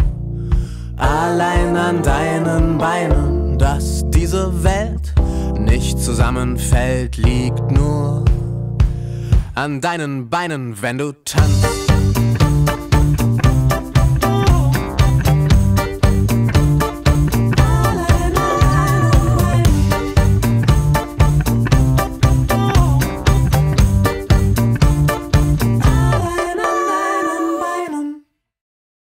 allein an deinen Beinen, dass diese Welt nicht zusammenfällt, liegt nur an deinen Beinen, wenn du tanzt.